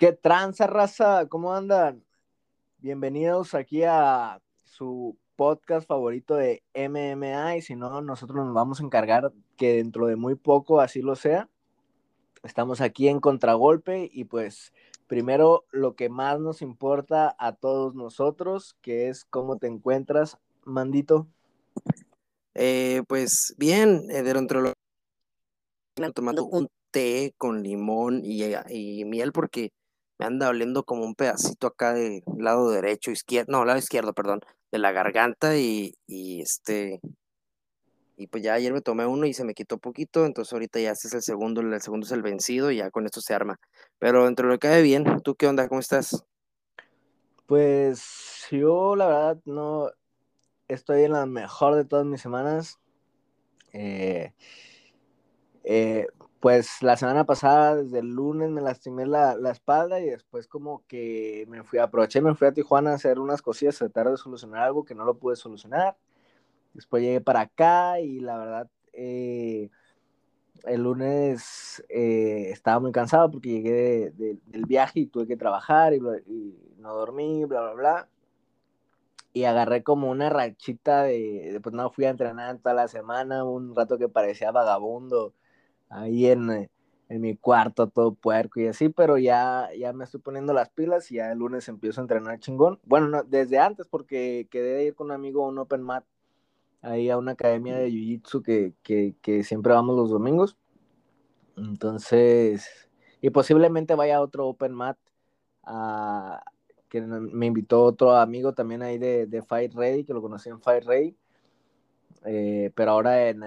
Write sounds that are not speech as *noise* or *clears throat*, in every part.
¿Qué tranza, raza? ¿Cómo andan? Bienvenidos aquí a su podcast favorito de MMA y si no, nosotros nos vamos a encargar que dentro de muy poco así lo sea. Estamos aquí en contragolpe y pues primero lo que más nos importa a todos nosotros, que es cómo te encuentras, Mandito. Eh, pues bien, eh, dentro tomando un té con limón y, y, miel porque me anda oliendo como un pedacito acá del lado derecho, izquierdo, no, lado izquierdo, perdón, de la garganta y, y este, y pues ya ayer me tomé uno y se me quitó poquito, entonces ahorita ya este es el segundo, el segundo es el vencido y ya con esto se arma. Pero dentro de lo que cae bien, ¿tú qué onda? ¿Cómo estás? Pues yo la verdad no estoy en la mejor de todas mis semanas. Eh, eh, pues la semana pasada, desde el lunes, me lastimé la, la, espalda y después como que me fui, aproveché, me fui a Tijuana a hacer unas cosillas, tratar de solucionar algo que no lo pude solucionar. Después llegué para acá y la verdad, eh, el lunes eh, estaba muy cansado porque llegué de, de, del viaje y tuve que trabajar y, y, no dormí, bla, bla, bla. Y agarré como una rachita de, de, pues no fui a entrenar toda la semana, un rato que parecía vagabundo ahí en, eh, en, mi cuarto todo puerco y así, pero ya, ya me estoy poniendo las pilas y ya el lunes empiezo a entrenar chingón. Bueno, no, desde antes porque quedé de ir con un amigo a un open mat, ahí a una academia de Jiu-Jitsu que, que, que, siempre vamos los domingos. Entonces, y posiblemente vaya a otro open mat, a, que me invitó otro amigo también ahí de, de Fight Ready, que lo conocí en Fight Ready, eh, pero ahora en...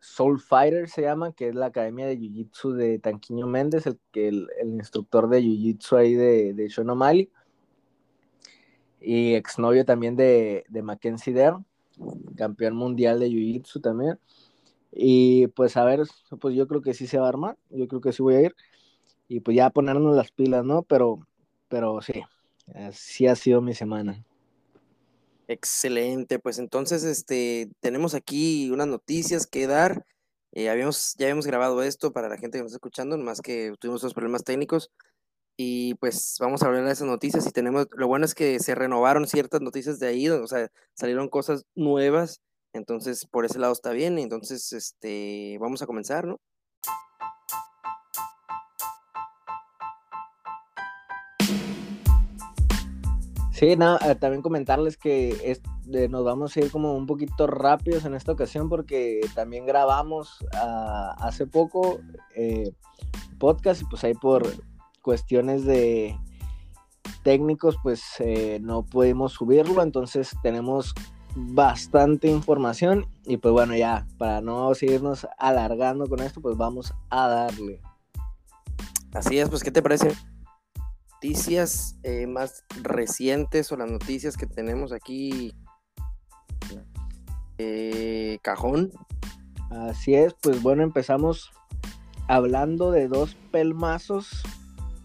Soul Fighter se llama, que es la academia de Jiu-Jitsu de Tanquiño Méndez, el, el, el instructor de Jiu-Jitsu ahí de, de Sean O'Malley, y exnovio también de, de Mackenzie Dern, campeón mundial de Jiu-Jitsu también. Y pues a ver, pues yo creo que sí se va a armar, yo creo que sí voy a ir, y pues ya ponernos las pilas, ¿no? Pero, pero sí, así ha sido mi semana. Excelente, pues entonces este, tenemos aquí unas noticias que dar. Eh, habíamos, ya habíamos grabado esto para la gente que nos está escuchando, más que tuvimos unos problemas técnicos. Y pues vamos a hablar de esas noticias. Y tenemos, lo bueno es que se renovaron ciertas noticias de ahí, o sea, salieron cosas nuevas. Entonces, por ese lado está bien. Entonces, este, vamos a comenzar, ¿no? Sí, no, eh, también comentarles que eh, nos vamos a ir como un poquito rápidos en esta ocasión porque también grabamos uh, hace poco eh, podcast y pues ahí por cuestiones de técnicos pues eh, no pudimos subirlo, entonces tenemos bastante información y pues bueno ya para no seguirnos alargando con esto pues vamos a darle. Así es, pues ¿qué te parece? Noticias eh, más recientes o las noticias que tenemos aquí. Eh, cajón. Así es, pues bueno, empezamos hablando de dos pelmazos,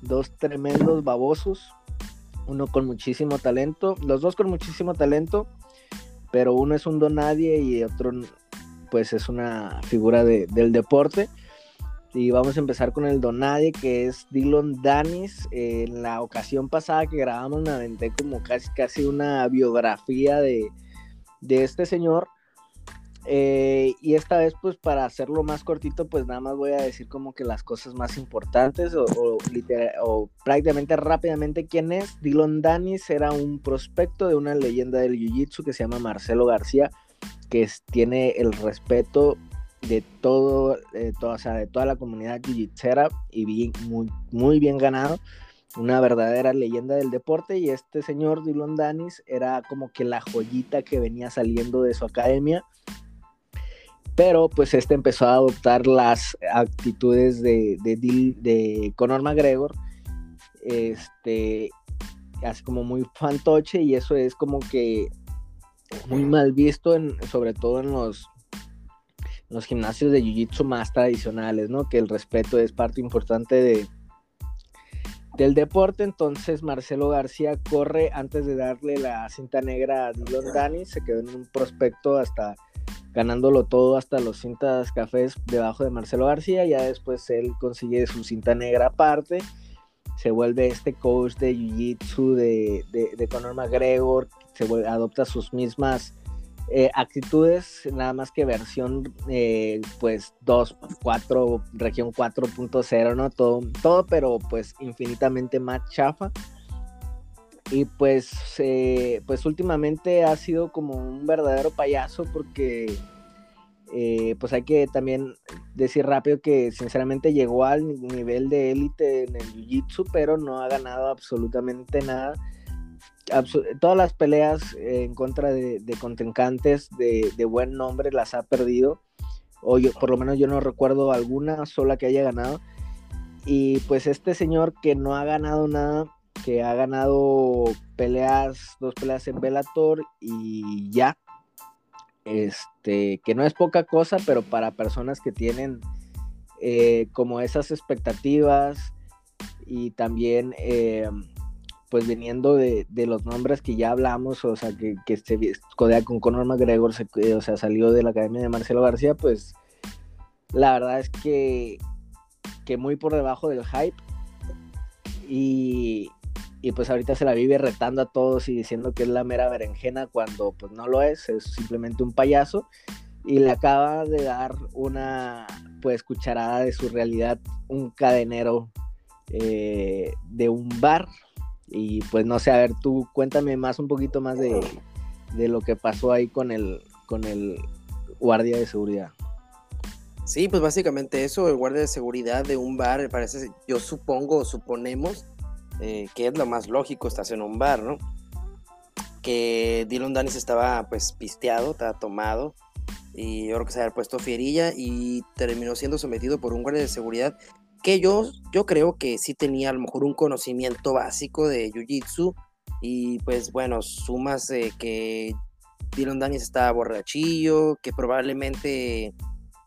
dos tremendos babosos, uno con muchísimo talento, los dos con muchísimo talento, pero uno es un don nadie y otro pues es una figura de, del deporte. Y vamos a empezar con el Donadie, que es Dylan Danis. en la ocasión pasada que grabamos me aventé como casi, casi una biografía de, de este señor. Eh, y esta vez, pues para hacerlo más cortito, pues nada más voy a decir como que las cosas más importantes o, o, o prácticamente rápidamente quién es. Dylan Danis era un prospecto de una leyenda del Jiu-Jitsu que se llama Marcelo García, que tiene el respeto de todo, o sea, de toda la comunidad jiu-jitsera y bien, muy, muy bien ganado. Una verdadera leyenda del deporte y este señor Dylan Danis era como que la joyita que venía saliendo de su academia. Pero pues este empezó a adoptar las actitudes de, de, Conor McGregor. Este, así como muy fantoche y eso es como que muy mal visto, sobre todo en los los gimnasios de jiu-jitsu más tradicionales, ¿no? Que el respeto es parte importante de, del deporte. Entonces Marcelo García corre antes de darle la cinta negra a Dylan Dani, se quedó en un prospecto hasta ganándolo todo hasta los cintas cafés debajo de Marcelo García, ya después él consigue su cinta negra aparte, se vuelve este coach de Jiu-Jitsu de, de, Conor McGregor, se adopta sus mismas eh, actitudes, nada más que versión eh, pues 2, 4, región 4.0, ¿no? Todo, todo, pero pues infinitamente más chafa. Y pues, eh, pues últimamente ha sido como un verdadero payaso porque pues hay que también decir rápido que sinceramente llegó al nivel de élite en el Jiu-Jitsu, pero no ha ganado absolutamente nada todas las peleas en contra de, contrincantes de, buen nombre las ha perdido. O yo, por lo menos yo no recuerdo alguna sola que haya ganado. Y pues este señor que no ha ganado nada, que ha ganado peleas, dos peleas en Bellator y ya. Este, que no es poca cosa, pero para personas que tienen eh, como esas expectativas y también eh, pues viniendo de, los nombres que ya hablamos, o sea, que, que se codea con Conor McGregor, o sea, salió de la academia de Marcelo García, pues la verdad es que, que muy por debajo del hype. Y, y pues ahorita se la vive retando a todos y diciendo que es la mera berenjena cuando pues no lo es, es simplemente un payaso. Y le acaba de dar una pues cucharada de su realidad, un cadenero eh, de un bar y pues no sé, a ver, tú cuéntame más un poquito más de, lo que pasó ahí con el, con el guardia de seguridad. Sí, pues básicamente eso, el guardia de seguridad de un bar, parece, yo supongo suponemos eh, que es lo más lógico, estás en un bar, ¿no? Que Dylan Danis estaba pues pisteado, estaba tomado, y yo creo que se había puesto fierilla y terminó siendo sometido por un guardia de seguridad que yo, yo creo que sí tenía a lo mejor un conocimiento básico de Jiu-Jitsu y pues bueno, sumas que Dylan Daniels estaba borrachillo, que probablemente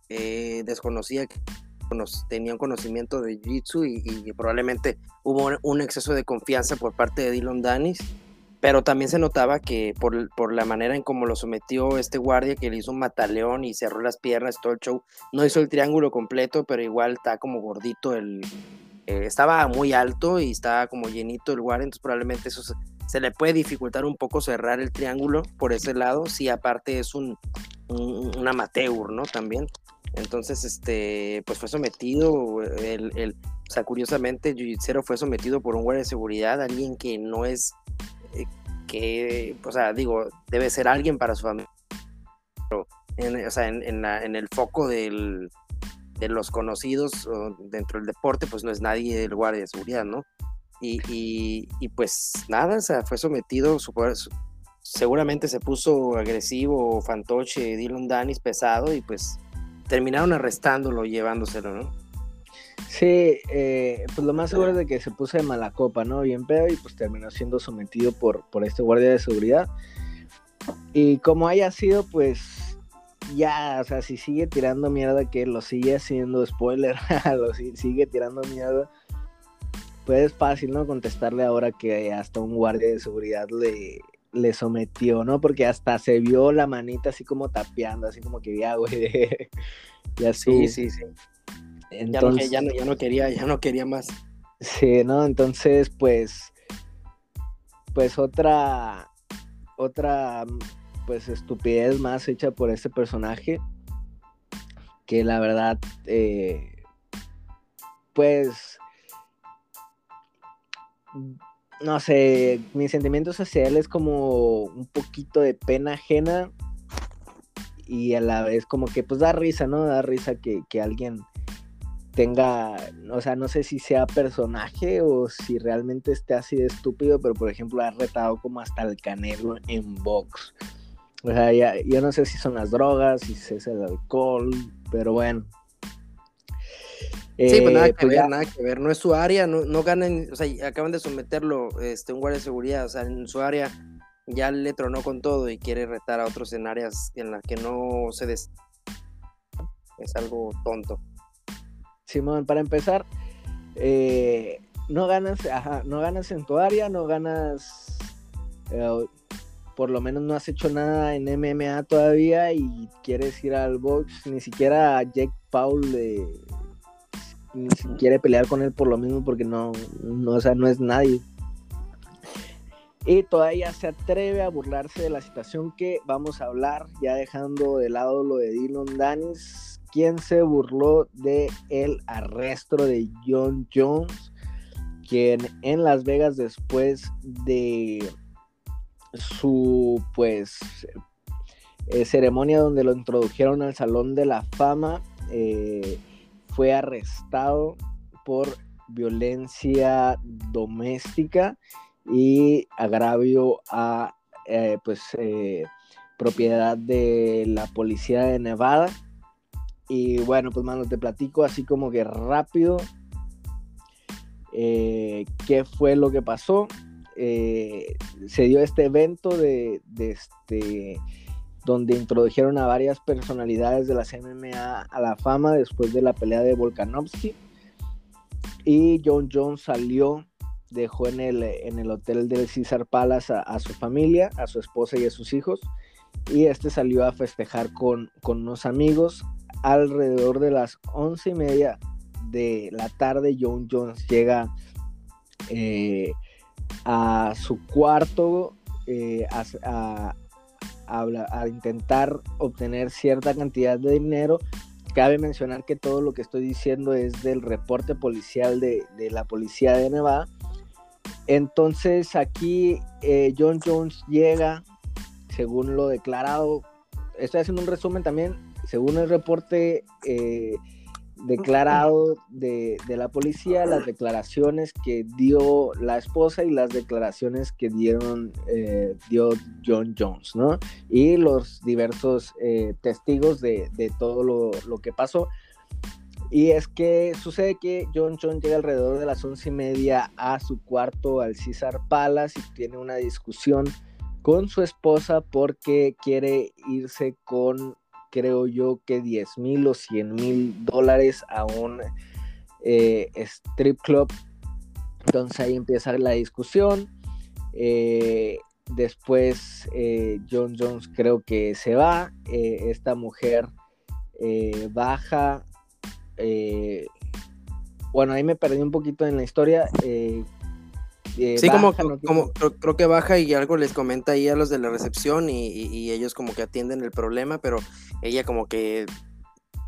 eh, desconocía que tenía un conocimiento de Jiu-Jitsu y, probablemente hubo un exceso de confianza por parte de Dylan Danis pero también se notaba que por, por, la manera en cómo lo sometió este guardia, que le hizo un mataleón y cerró las piernas, todo el show, no hizo el triángulo completo, pero igual está como gordito, el, eh, estaba muy alto y estaba como llenito el guardia, entonces probablemente eso se, le puede dificultar un poco cerrar el triángulo por ese lado, si aparte es un, un, amateur, ¿no? También. Entonces, este, pues fue sometido, el, o sea, curiosamente, Jiu-Jitsu fue sometido por un guardia de seguridad, alguien que no es que, o sea, digo, debe ser alguien para su familia, pero en, o sea, en, el foco del, de los conocidos dentro del deporte, pues no es nadie del guardia de seguridad, ¿no? Y, y, pues nada, o sea, fue sometido, seguramente se puso agresivo, fantoche, Dylan Danis pesado y pues terminaron arrestándolo, llevándoselo, ¿no? Sí, eh, pues lo más seguro es de que se puso de mala copa, ¿no? Bien pedo y pues terminó siendo sometido por, por este guardia de seguridad. Y como haya sido, pues ya, o sea, si sigue tirando mierda, que lo sigue haciendo, spoiler, *laughs* lo sigue tirando mierda, pues es fácil, ¿no? Contestarle ahora que hasta un guardia de seguridad le, le sometió, ¿no? Porque hasta se vio la manita así como tapeando, así como que ya, güey. *laughs* ya sí, sí, sí. Entonces, ya, no, ya, no, quería, ya no quería más. Sí, ¿no? Entonces, pues, pues otra, otra, pues estupidez más hecha por este personaje, que la verdad, eh, pues, no sé, mis sentimientos hacia él es como un poquito de pena ajena y a la vez como que pues da risa, ¿no? Da risa que, que alguien tenga, o sea, no sé si sea personaje o si realmente esté así de estúpido, pero por ejemplo ha retado como hasta el canelo en box. O sea, ya, yo no sé si son las drogas, si es el alcohol, pero bueno. Sí, pues nada eh, que pues ver, nada que ver. No es su área, no, no ganan, o sea, acaban de someterlo este, un guardia de seguridad, o sea, en su área ya le tronó con todo y quiere retar a otros en áreas en las que no se des... Es algo tonto. Simón, para empezar, eh, no ganas, ajá, no ganas en tu área, no ganas, eh, por lo menos no has hecho nada en MMA todavía y quieres ir al box, ni siquiera a Jake Paul le, ni quiere pelear con él por lo mismo porque no, no, o sea, no es nadie. Y todavía se atreve a burlarse de la situación que vamos a hablar, ya dejando de lado lo de Dylan Danis, quien se burló de el arresto de John Jones, quien en Las Vegas después de su pues eh, ceremonia donde lo introdujeron al Salón de la Fama, eh, fue arrestado por violencia doméstica y agravio a eh, pues propiedad de la policía de Nevada y bueno pues manos te platico así como que rápido eh, qué fue lo que pasó. Se dio este evento de, este donde introdujeron a varias personalidades de la MMA a la fama después de la pelea de Volkanovski. Y John Jones salió dejó en el, en el hotel del César Palace a, su familia, a su esposa y a sus hijos, y este salió a festejar con, con unos amigos. Alrededor de las once y media de la tarde, John Jones llega eh, a su cuarto eh, a, a, intentar obtener cierta cantidad de dinero. Cabe mencionar que todo lo que estoy diciendo es del reporte policial de, de la policía de Nevada entonces aquí eh, John Jones llega, según lo declarado, estoy haciendo un resumen también, según el reporte eh, declarado de, la policía, las declaraciones que dio la esposa y las declaraciones que dieron eh, dio John Jones, ¿no? Y los diversos testigos de, todo lo, lo que pasó. Y es que sucede que John John llega alrededor de las once y media a su cuarto al César Palace y tiene una discusión con su esposa porque quiere irse con, creo yo, que 10 mil o 100 mil dólares a un eh, strip club. Entonces ahí empieza la discusión. Eh, después eh, John Jones creo que se va. esta mujer baja bueno, ahí me perdí un poquito en la historia. Eh, eh, sí, como, como creo, que baja y algo les comenta ahí a los de la recepción y, ellos como que atienden el problema, pero ella como que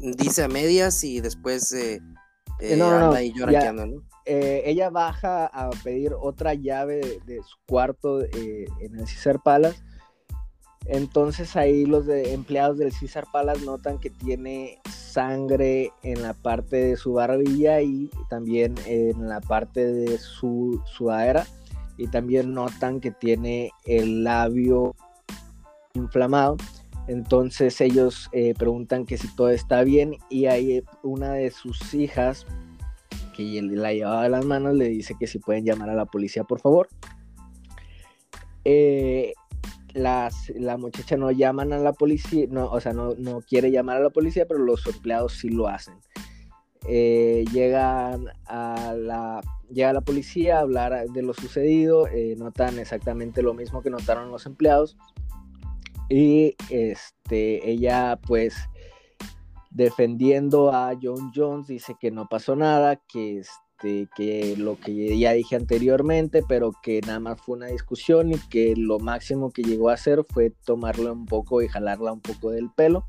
dice a medias y después no, anda ahí llorando, ella baja a pedir otra llave de, su cuarto en el César Palace entonces ahí los empleados del César Palace notan que tiene sangre en la parte de su barbilla y también en la parte de su sudadera y también notan que tiene el labio inflamado. Entonces ellos eh, preguntan que si todo está bien y ahí una de sus hijas que la llevaba de las manos le dice que si pueden llamar a la policía por favor. Eh, las, la muchacha no llaman a la policía, no, o sea, no, no quiere llamar a la policía, pero los empleados sí lo hacen. Eh, llegan a la, llega la policía a hablar de lo sucedido, eh, notan exactamente lo mismo que notaron los empleados y este, ella pues defendiendo a John Jones dice que no pasó nada, que este, que lo que ya dije anteriormente, pero que nada más fue una discusión y que lo máximo que llegó a hacer fue tomarle un poco y jalarla un poco del pelo.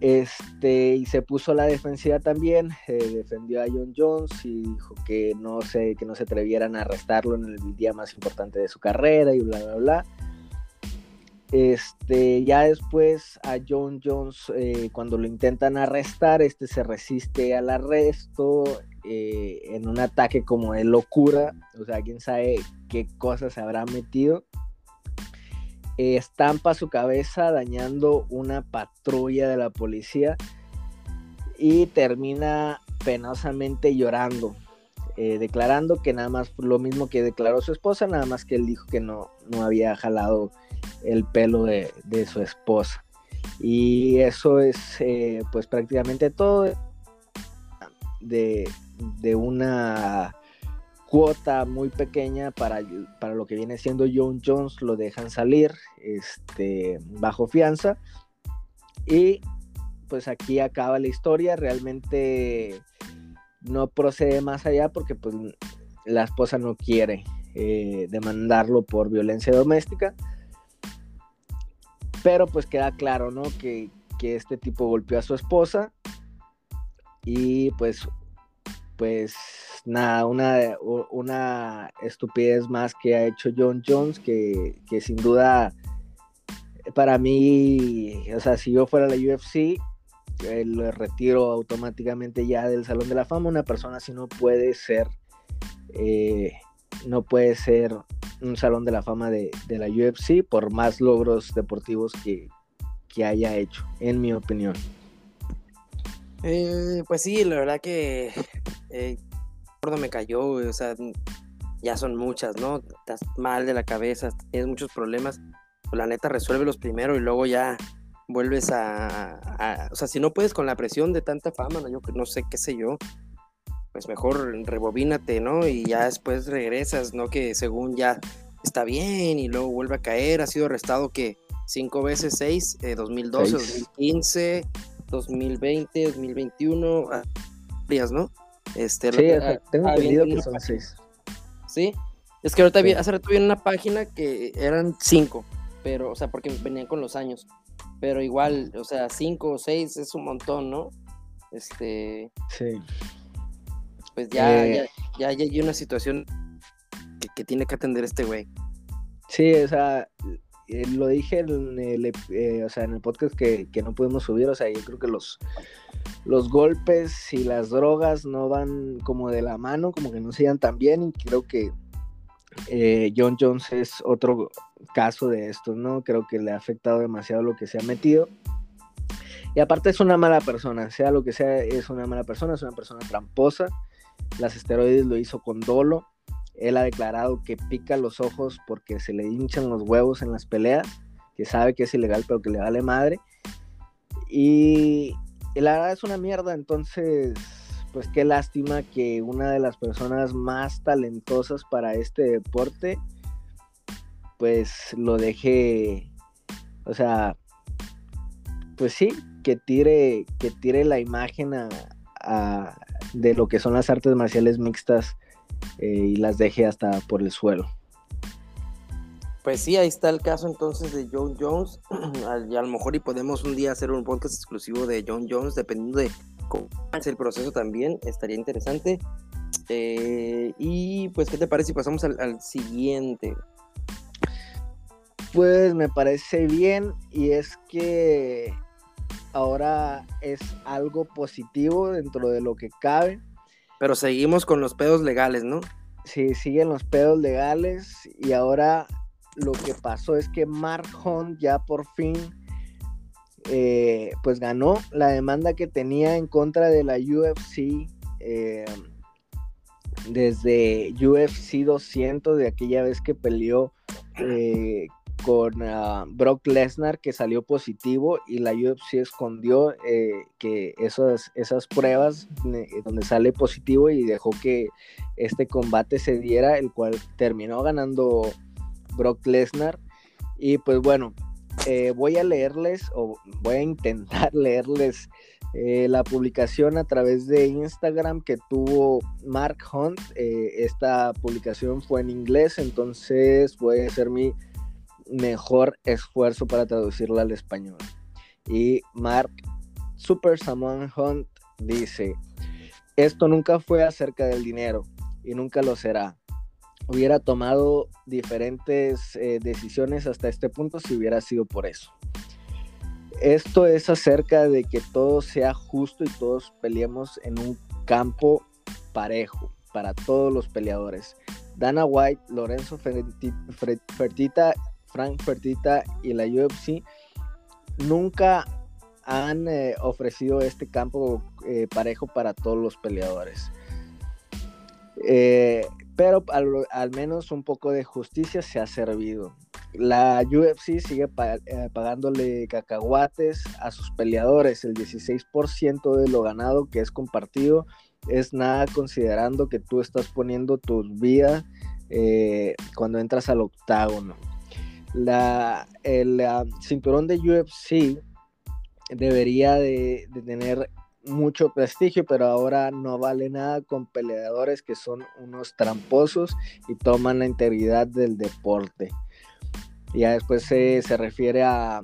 Este, y se puso la defensiva también, eh, defendió a John Jones y dijo que no, se, que no se atrevieran a arrestarlo en el día más importante de su carrera y bla, bla, bla. Este, ya después a John Jones, eh, cuando lo intentan arrestar, este se resiste al arresto, eh, en un ataque como de locura, o sea, quién sabe qué cosas se habrá metido. Eh, estampa su cabeza dañando una patrulla de la policía y termina penosamente llorando, eh, declarando que nada más lo mismo que declaró su esposa, nada más que él dijo que no, no había jalado el pelo de, de su esposa. Y eso es pues prácticamente todo de, de una cuota muy pequeña para, para, lo que viene siendo John Jones, lo dejan salir este, bajo fianza. Y pues aquí acaba la historia. Realmente no procede más allá porque pues la esposa no quiere eh, demandarlo por violencia doméstica. Pero pues queda claro, ¿no? Que, que este tipo golpeó a su esposa y pues pues nada, una, una estupidez más que ha hecho John Jones, que, sin duda para mí, o sea, si yo fuera la UFC, lo retiro automáticamente ya del Salón de la Fama. Una persona así no puede ser, eh, no puede ser un Salón de la Fama de, la UFC por más logros deportivos que, que haya hecho, en mi opinión. Eh, pues sí, la verdad que eh, me cayó, o sea, ya son muchas, ¿no? Estás mal de la cabeza, tienes muchos problemas, pues la neta los primero y luego ya vuelves a, o sea, si no puedes con la presión de tanta fama, ¿no? yo no sé qué sé yo, pues mejor rebobínate, ¿no? Y ya después regresas, ¿no? Que según ya está bien y luego vuelve a caer, ha sido arrestado que cinco veces seis, 2012, 2015, 2020, 2021, días, ¿no? Este, sí, tengo entendido que son seis. Sí, es que ahorita hace rato vi en una página que eran cinco, pero, o sea, porque venían con los años, pero igual, o sea, cinco o seis es un montón, ¿no? Este. Sí. Pues ya, eh, ya, ya, hay una situación que, tiene que atender este güey. Sí, o sea, eh, lo dije en el, eh, o sea, en el podcast que, que, no pudimos subir, o sea, yo creo que los, los golpes y las drogas no van como de la mano, como que no se tan bien y creo que eh, John Jones es otro caso de esto, ¿no? Creo que le ha afectado demasiado lo que se ha metido. Y aparte es una mala persona, sea lo que sea, es una mala persona, es una persona tramposa. Las esteroides lo hizo con dolo. Él ha declarado que pica los ojos porque se le hinchan los huevos en las peleas, que sabe que es ilegal pero que le vale madre. Y, la verdad es una mierda, entonces, pues qué lástima que una de las personas más talentosas para este deporte, pues lo deje, o sea, pues sí, que tire, que tire la imagen de lo que son las artes marciales mixtas eh, y las deje hasta por el suelo. Pues sí, ahí está el caso entonces de John Jones. *clears throat* y a lo mejor y podemos un día hacer un podcast exclusivo de John Jones, dependiendo de cómo es el proceso también, estaría interesante. Eh, y pues, ¿qué te parece si pasamos al, siguiente? Pues me parece bien y es que ahora es algo positivo dentro de lo que cabe. Pero seguimos con los pedos legales, ¿no? Sí, siguen los pedos legales y ahora lo que pasó es que Mark Hunt ya por fin eh, pues ganó la demanda que tenía en contra de la UFC eh, desde UFC 200 de aquella vez que peleó *clears throat* eh, con ah, Brock Lesnar que salió positivo y la UFC escondió que esas, esas pruebas donde sale positivo y dejó que este combate se diera, el cual terminó ganando Brock Lesnar. Y pues bueno, eh, voy a leerles o voy a intentar *laughs* leerles eh, la publicación a través de Instagram que tuvo Mark Hunt. Eh, esta publicación fue en inglés, entonces voy a hacer mi mejor esfuerzo para traducirla al español. Y Mark Super Samuel Hunt dice, esto nunca fue acerca del dinero y nunca lo será hubiera tomado diferentes eh, decisiones hasta este punto si hubiera sido por eso. Esto es acerca de que todo sea justo y todos peleemos en un campo parejo para todos los peleadores. Dana White, Lorenzo Fertita, Frank Fertita y la UFC nunca han eh, ofrecido este campo eh, parejo para todos los peleadores. Eh, pero al, menos un poco de justicia se ha servido. La UFC sigue pagándole cacahuates a sus peleadores, el 16% de lo ganado que es compartido es nada considerando que tú estás poniendo tu vida eh, cuando entras al octágono. La, el cinturón de UFC debería de, tener mucho prestigio, pero ahora no vale nada con peleadores que son unos tramposos y toman la integridad del deporte. Ya después se, refiere a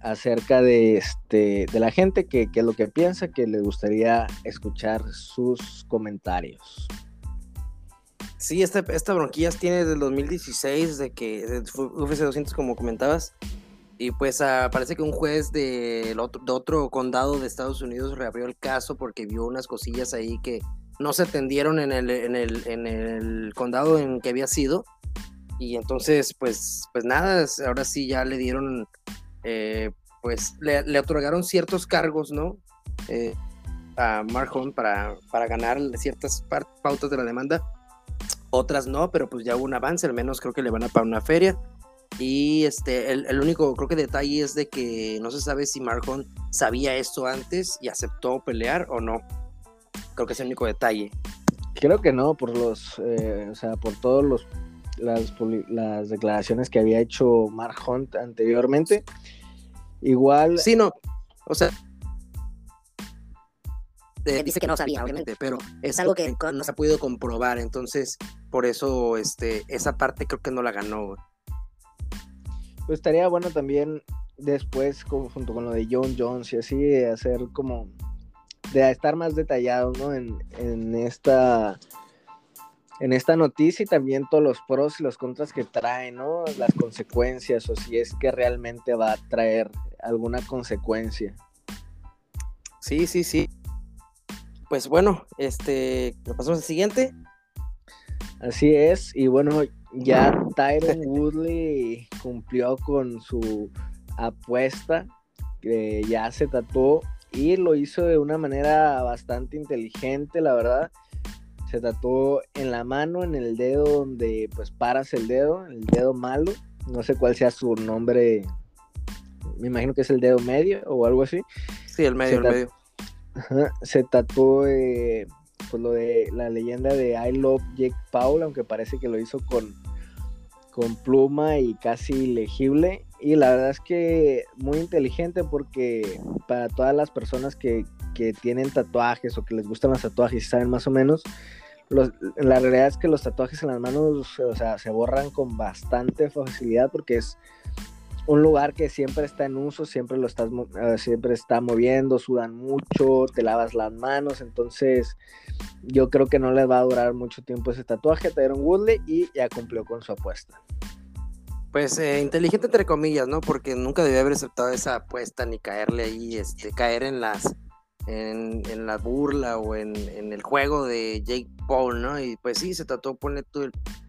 acerca de este de la gente que, que lo que piensa que le gustaría escuchar sus comentarios. Sí, esta, esta bronquillas tiene desde el 2016, de que UFC 200 como comentabas, y pues uh, parece que un juez de, otro, de otro condado de Estados Unidos reabrió el caso porque vio unas cosillas ahí que no se atendieron en el, en el, en el condado en que había sido. Y entonces, pues, pues nada, ahora sí ya le dieron, eh, pues le, le, otorgaron ciertos cargos, ¿no? Eh, a Mark para, para ganar ciertas pautas de la demanda. Otras no, pero pues ya hubo un avance, al menos creo que le van a pagar una feria. Y este, el, único, creo que detalle es de que no se sabe si Marcon sabía esto antes y aceptó pelear o no. Creo que es el único detalle. Creo que no, por los, eh, o sea, por todos los las, las, declaraciones que había hecho Mark Hunt anteriormente. Igual. Sí, no. O sea. Eh, dice que no sabía, obviamente, pero es algo que no se ha podido comprobar. Entonces, por eso, este, esa parte creo que no la ganó. Pues estaría bueno también después, junto con lo de John Jones y así, hacer como de estar más detallado, ¿no? En, en, esta en esta noticia y también todos los pros y los contras que trae, ¿no? Las consecuencias o si es que realmente va a traer alguna consecuencia. Sí, sí, sí. Pues bueno, este, pasamos al siguiente. Así es, y bueno, ya *laughs* Tyron Woodley cumplió con su apuesta, que ya se tatuó y lo hizo de una manera bastante inteligente, la verdad. Se tatuó en la mano, en el dedo donde pues paras el dedo, el dedo malo. No sé cuál sea su nombre. Me imagino que es el dedo medio o algo así. Sí, el medio, el medio. Se tatuó eh, pues lo de la leyenda de I Love Jake Paul, aunque parece que lo hizo con con pluma y casi legible. Y la verdad es que muy inteligente porque para todas las personas que, tienen tatuajes o que les gustan los tatuajes saben más o menos, la realidad es que los tatuajes en las manos o sea, se borran con bastante facilidad porque es un lugar que siempre está en uso, siempre lo estás eh, siempre está moviendo, sudan mucho, te lavas las manos, entonces yo creo que no les va a durar mucho tiempo ese tatuaje a Tyron Woodley y ya cumplió con su apuesta. Pues eh, inteligente entre comillas, ¿no? Porque nunca debió haber aceptado esa apuesta ni caerle ahí, este, caer en las en, la burla o en, el juego de Jake Paul, ¿no? Y pues sí, se trató de poner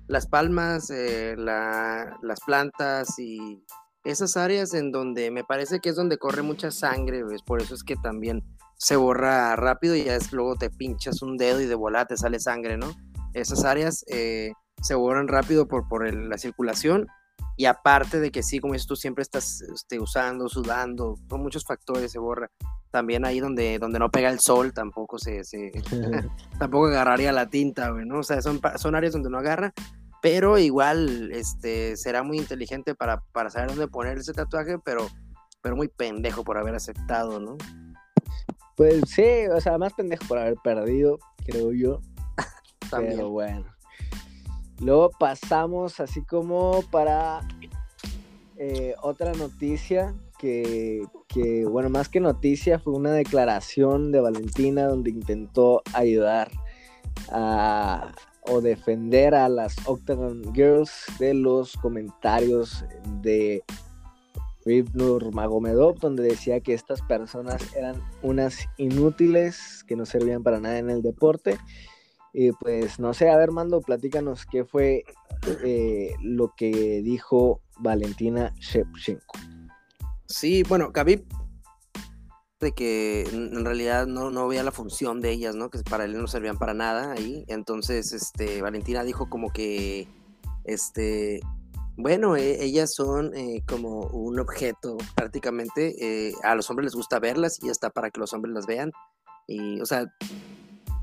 las palmas, eh, las plantas y esas áreas en donde me parece que es donde corre mucha sangre, ¿ves? por eso es que también se borra rápido y ya es, luego te pinchas un dedo y de volada te sale sangre, ¿no? Esas áreas eh, se borran rápido por, por la circulación y aparte de que sí, como dices tú, siempre estás este, usando, sudando, son muchos factores, se borra. También ahí donde, donde no pega el sol tampoco se, se *laughs* *laughs* tampoco agarraría la tinta, ¿no? O sea, son, son áreas donde no agarra pero igual este, será muy inteligente para, para saber dónde poner ese tatuaje, pero, pero muy pendejo por haber aceptado, ¿no? Pues sí, o sea, más pendejo por haber perdido, creo yo. *laughs* También. Pero bueno. Luego pasamos así como para eh, otra noticia que, que, bueno, más que noticia, fue una declaración de Valentina donde intentó ayudar a, o defender a las Octagon Girls de los comentarios de Rivnur Magomedov, donde decía que estas personas eran unas inútiles que no servían para nada en el deporte. Y pues no sé, a ver, Mando, platícanos qué fue eh, lo que dijo Valentina Shevchenko. Sí, bueno, Khabib de que en realidad no, no veía la función de ellas, ¿no? Que para él no servían para nada ahí. Entonces, este, Valentina dijo como que, este, bueno, e, ellas son eh, como un objeto prácticamente. Eh, a los hombres les gusta verlas y ya está para que los hombres las vean. Y, o sea,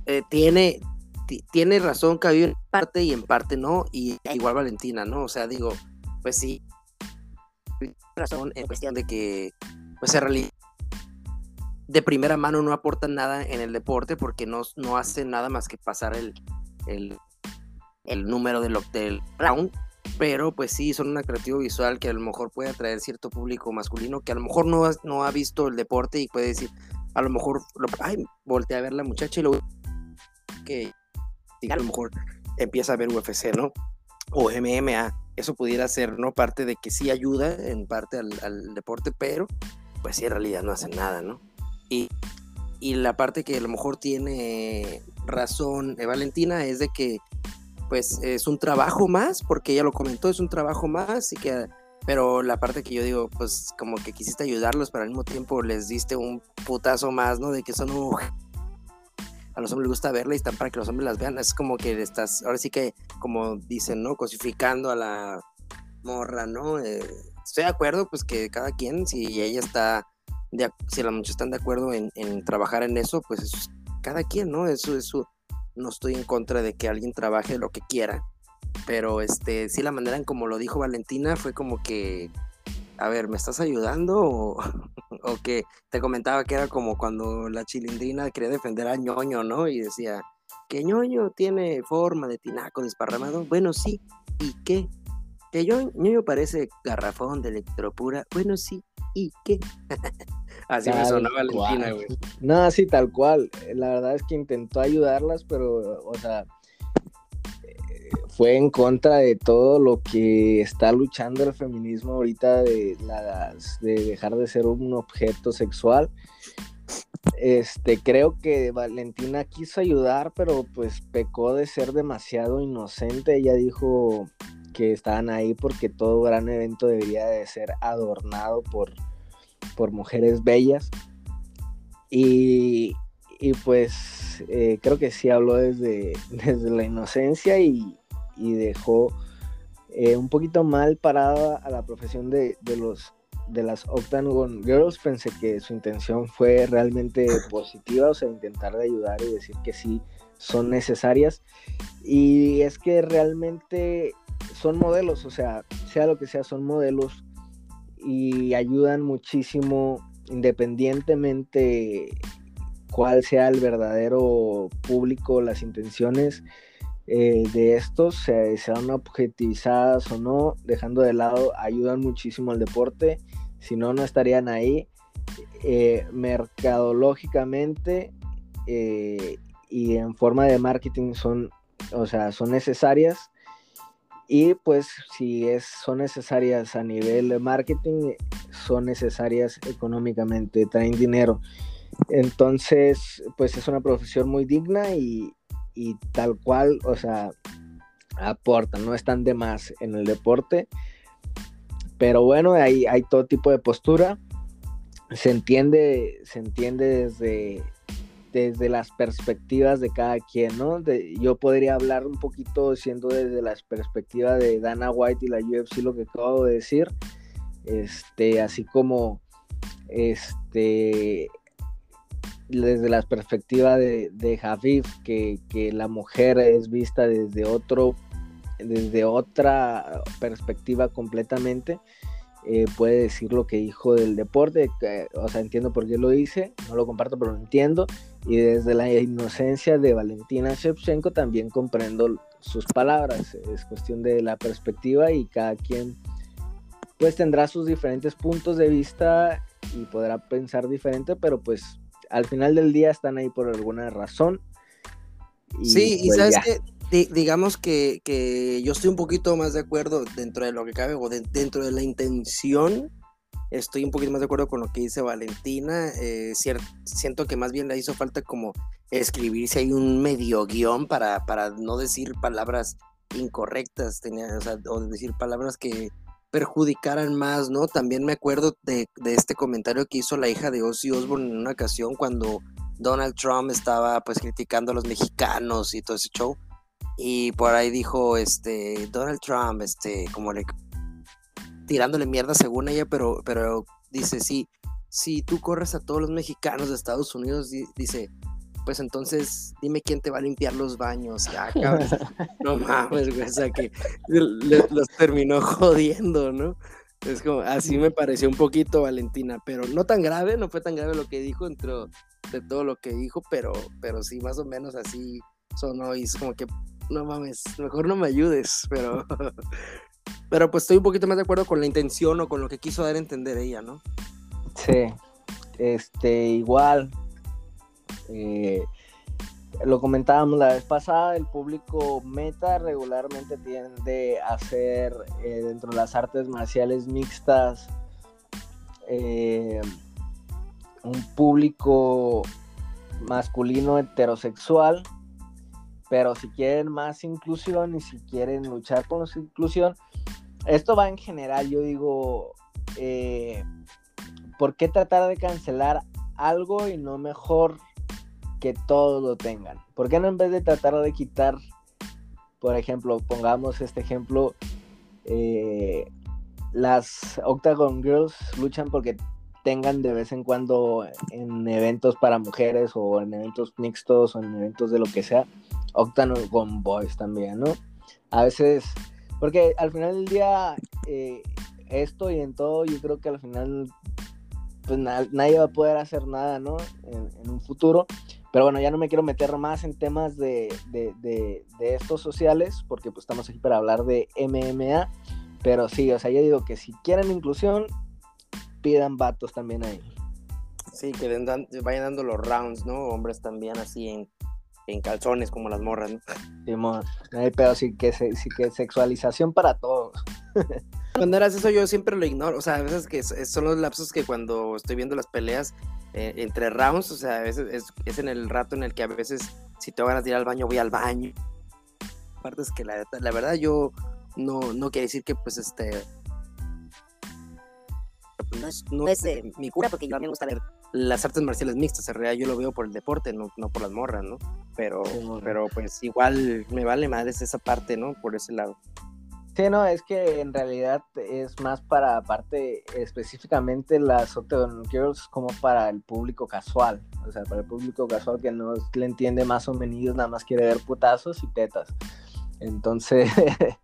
eh, tiene, tiene razón que en parte y en parte no. Y igual Valentina, ¿no? O sea, digo, pues sí, razón en cuestión de que, pues se realiza de primera mano no aportan nada en el deporte porque no, no hacen nada más que pasar el, el, el número del, del round, pero pues sí, son un atractivo visual que a lo mejor puede atraer cierto público masculino que a lo mejor no, no ha visto el deporte y puede decir, a lo mejor, ay, voltea a ver la muchacha y lo *laughs* que a lo mejor empieza a ver UFC, ¿no? O MMA, eso pudiera ser, ¿no? Parte de que sí ayuda en parte al, al deporte, pero pues sí, en realidad no hacen nada, ¿no? Y, la parte que a lo mejor tiene razón eh, Valentina es de que pues es un trabajo más, porque ella lo comentó, es un trabajo más, y que, pero la parte que yo digo, pues como que quisiste ayudarlos, pero al mismo tiempo les diste un putazo más, ¿no? De que son a los hombres les gusta verla y están para que los hombres las vean. Es como que estás, ahora sí que, como dicen, ¿no? Cosificando a la morra, ¿no? Eh, estoy de acuerdo, pues que cada quien, si ella está si las muchachas están de acuerdo en, trabajar en eso, pues eso es cada quien, ¿no? Eso, eso, no estoy en contra de que alguien trabaje lo que quiera, pero este, sí la manera en como lo dijo Valentina fue como que, a ver, ¿me estás ayudando? O, *laughs* o que te comentaba que era como cuando la chilindrina quería defender a ñoño, ¿no? Y decía, que ñoño tiene forma de tinaco desparramado. Bueno, sí, ¿y qué? Que yo, ñoño parece garrafón de electropura. Bueno, sí, ¿y qué? *laughs* Así me sonó Valentina, güey. No, sí, tal cual. La verdad es que intentó ayudarlas, pero, o sea, eh, fue en contra de todo lo que está luchando el feminismo ahorita de, las, de dejar de ser un objeto sexual. Este, creo que Valentina quiso ayudar, pero pues pecó de ser demasiado inocente. Ella dijo que estaban ahí porque todo gran evento debería de ser adornado por, por mujeres bellas. Y, pues eh, creo que sí habló desde, *laughs* desde la inocencia y, dejó eh, un poquito mal parada a la profesión de, los de las Octagon Girls. Pensé que su intención fue realmente positiva, o sea, intentar de ayudar y decir que sí son necesarias. Y es que realmente son modelos, o sea, sea lo que sea, son modelos y ayudan muchísimo independientemente cuál sea el verdadero público, las intenciones eh, de estos, sean objetivizadas o no, dejando de lado, ayudan muchísimo al deporte, si no, no estarían ahí. Eh, mercadológicamente eh, y en forma de marketing son, o sea, son necesarias y pues si es, son necesarias a nivel de marketing, son necesarias económicamente, traen dinero. Entonces, pues es una profesión muy digna y, tal cual, o sea, aportan, no están de más en el deporte. Pero bueno, hay, hay todo tipo de postura. Se entiende, se entiende desde desde las perspectivas de cada quien, ¿no? yo podría hablar un poquito siendo desde la perspectiva de Dana White y la UFC lo que acabo de decir, este, así como, este, desde la perspectiva de, de Javif, que, que, la mujer es vista desde otro, desde otra perspectiva completamente, eh, puede decir lo que dijo del deporte, o sea, entiendo por qué lo hice, no lo comparto, pero lo entiendo, y desde la inocencia de Valentina Shevchenko también comprendo sus palabras, es cuestión de la perspectiva y cada quien pues tendrá sus diferentes puntos de vista y podrá pensar diferente, pero pues al final del día están ahí por alguna razón. sí, y pues sabes que digamos que, yo estoy un poquito más de acuerdo dentro de lo que cabe o dentro de la intención. Estoy un poquito más de acuerdo con lo que dice Valentina. Eh, siento que más bien le hizo falta como escribirse ahí un medio guion para, para no decir palabras incorrectas, tenía, o, decir palabras que perjudicaran más, ¿no? También me acuerdo de, de, este comentario que hizo la hija de Ozzy Osbourne en una ocasión cuando Donald Trump estaba pues criticando a los mexicanos y todo ese show y por ahí dijo este Donald Trump, este, como le tirándole mierda según ella, pero, pero dice, sí, si tú corres a todos los mexicanos de Estados Unidos, dice, pues entonces dime quién te va a limpiar los baños. Ya, *laughs* no mames, güey, o sea que los terminó jodiendo, ¿no? Es como, así me pareció un poquito Valentina, pero no tan grave, no fue tan grave lo que dijo dentro de todo lo que dijo, pero, pero sí, más o menos así sonó y es como que, no mames, mejor no me ayudes, pero, *laughs* pero pues estoy un poquito más de acuerdo con la intención o con lo que quiso dar a entender ella, ¿no? Sí, este, igual, eh, lo comentábamos la vez pasada, el público meta regularmente tiende a ser eh, dentro de las artes marciales mixtas eh, un público masculino heterosexual, pero si quieren más inclusión y si quieren luchar con la inclusión, esto va en general, yo digo, eh, ¿por qué tratar de cancelar algo y no mejor que todos lo tengan. ¿Por qué no en vez de tratar de quitar, por ejemplo, pongamos este ejemplo, eh, las Octagon Girls luchan porque tengan de vez en cuando en eventos para mujeres o en eventos mixtos o en eventos de lo que sea, Octagon Boys también, ¿no? A veces, porque al final del día, eh, esto y en todo, yo creo que al final, pues nadie va a poder hacer nada, ¿no? en un futuro. Pero bueno, ya no me quiero meter más en temas de, estos sociales, porque pues estamos aquí para hablar de MMA. Pero sí, o sea, yo digo que si quieren inclusión, pidan vatos también ahí. Sí, que vayan dando los rounds, ¿no? Hombres también así en, calzones como las morras, ¿no? Sí, pero sí que, sí que sexualización para todos. *laughs* Cuando eras eso yo siempre lo ignoro, o sea, a veces que son los lapsos que cuando estoy viendo las peleas eh, entre rounds, o sea, a veces es, en el rato en el que a veces si te ganas de ir al baño, voy al baño. Aparte es que la, la verdad yo no, no quiere decir que pues este... No es, no es mi cura porque yo a mí me gusta ver las artes marciales mixtas, en realidad yo lo veo por el deporte, no, no por las morras, ¿no? Pero, pero pues igual me vale madres esa parte, ¿no? Por ese lado. Sí, no, es que en realidad es más para, aparte, específicamente las Octagon Girls como para el público casual. O sea, para el público casual que no le entiende más o menos, nada más quiere ver putazos y tetas. Entonces, *laughs*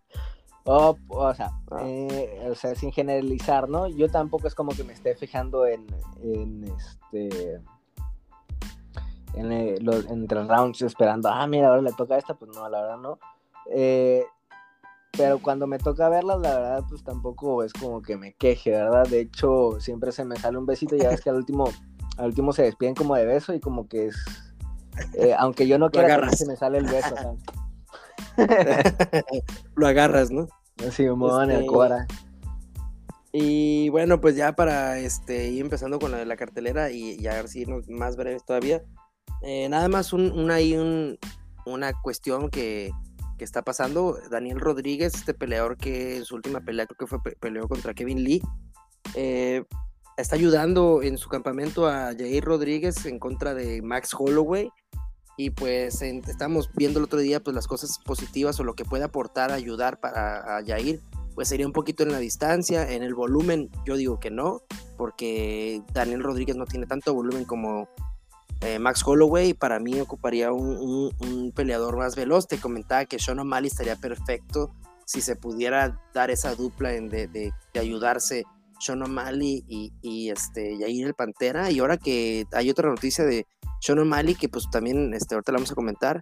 oh, o, sea, ah. eh, o sea, sin generalizar, ¿no? Yo tampoco es como que me esté fijando en, en este en eh, los, entre rounds esperando, ah, mira, ahora le toca a esta, pues no, la verdad no. Eh, pero cuando me toca verlas, la verdad, pues tampoco es como que me queje, ¿verdad? De hecho, siempre se me sale un besito ya ves que al último, al último se despiden como de beso y como que es, eh, aunque yo no *laughs* quiera, se me sale el beso. *laughs* Lo agarras, ¿no? Sí, me en el este, cuara. Y bueno, pues ya para este, ir empezando con la de la cartelera y, ya a ver si más breves todavía. Eh, nada más un, una, un, una cuestión que, que está pasando. Daniel Rodríguez, este peleador que en su última pelea creo que fue peleó contra Kevin Lee, eh, está ayudando en su campamento a Jair Rodríguez en contra de Max Holloway. Y pues estamos viendo el otro día pues las cosas positivas o lo que puede aportar, ayudar para a Jair, pues sería un poquito en la distancia, en el volumen, yo digo que no, porque Daniel Rodríguez no tiene tanto volumen como eh, Max Holloway para mí ocuparía un, peleador más veloz. Te comentaba que Sean O'Malley estaría perfecto si se pudiera dar esa dupla en de, ayudarse Sean O'Malley y, y este el Pantera. Y ahora que hay otra noticia de Sean O'Malley que pues también este, ahorita la vamos a comentar.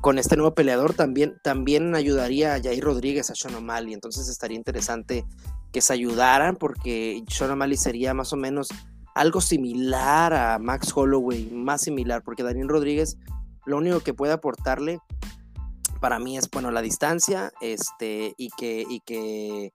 Con este nuevo peleador también, también ayudaría a Jair Rodríguez a Sean O'Malley. Entonces estaría interesante que se ayudaran porque Sean O'Malley sería más o menos algo similar a Max Holloway, más similar, porque Daniel Rodríguez lo único que puede aportarle para mí es, bueno, la distancia, este, y que, y que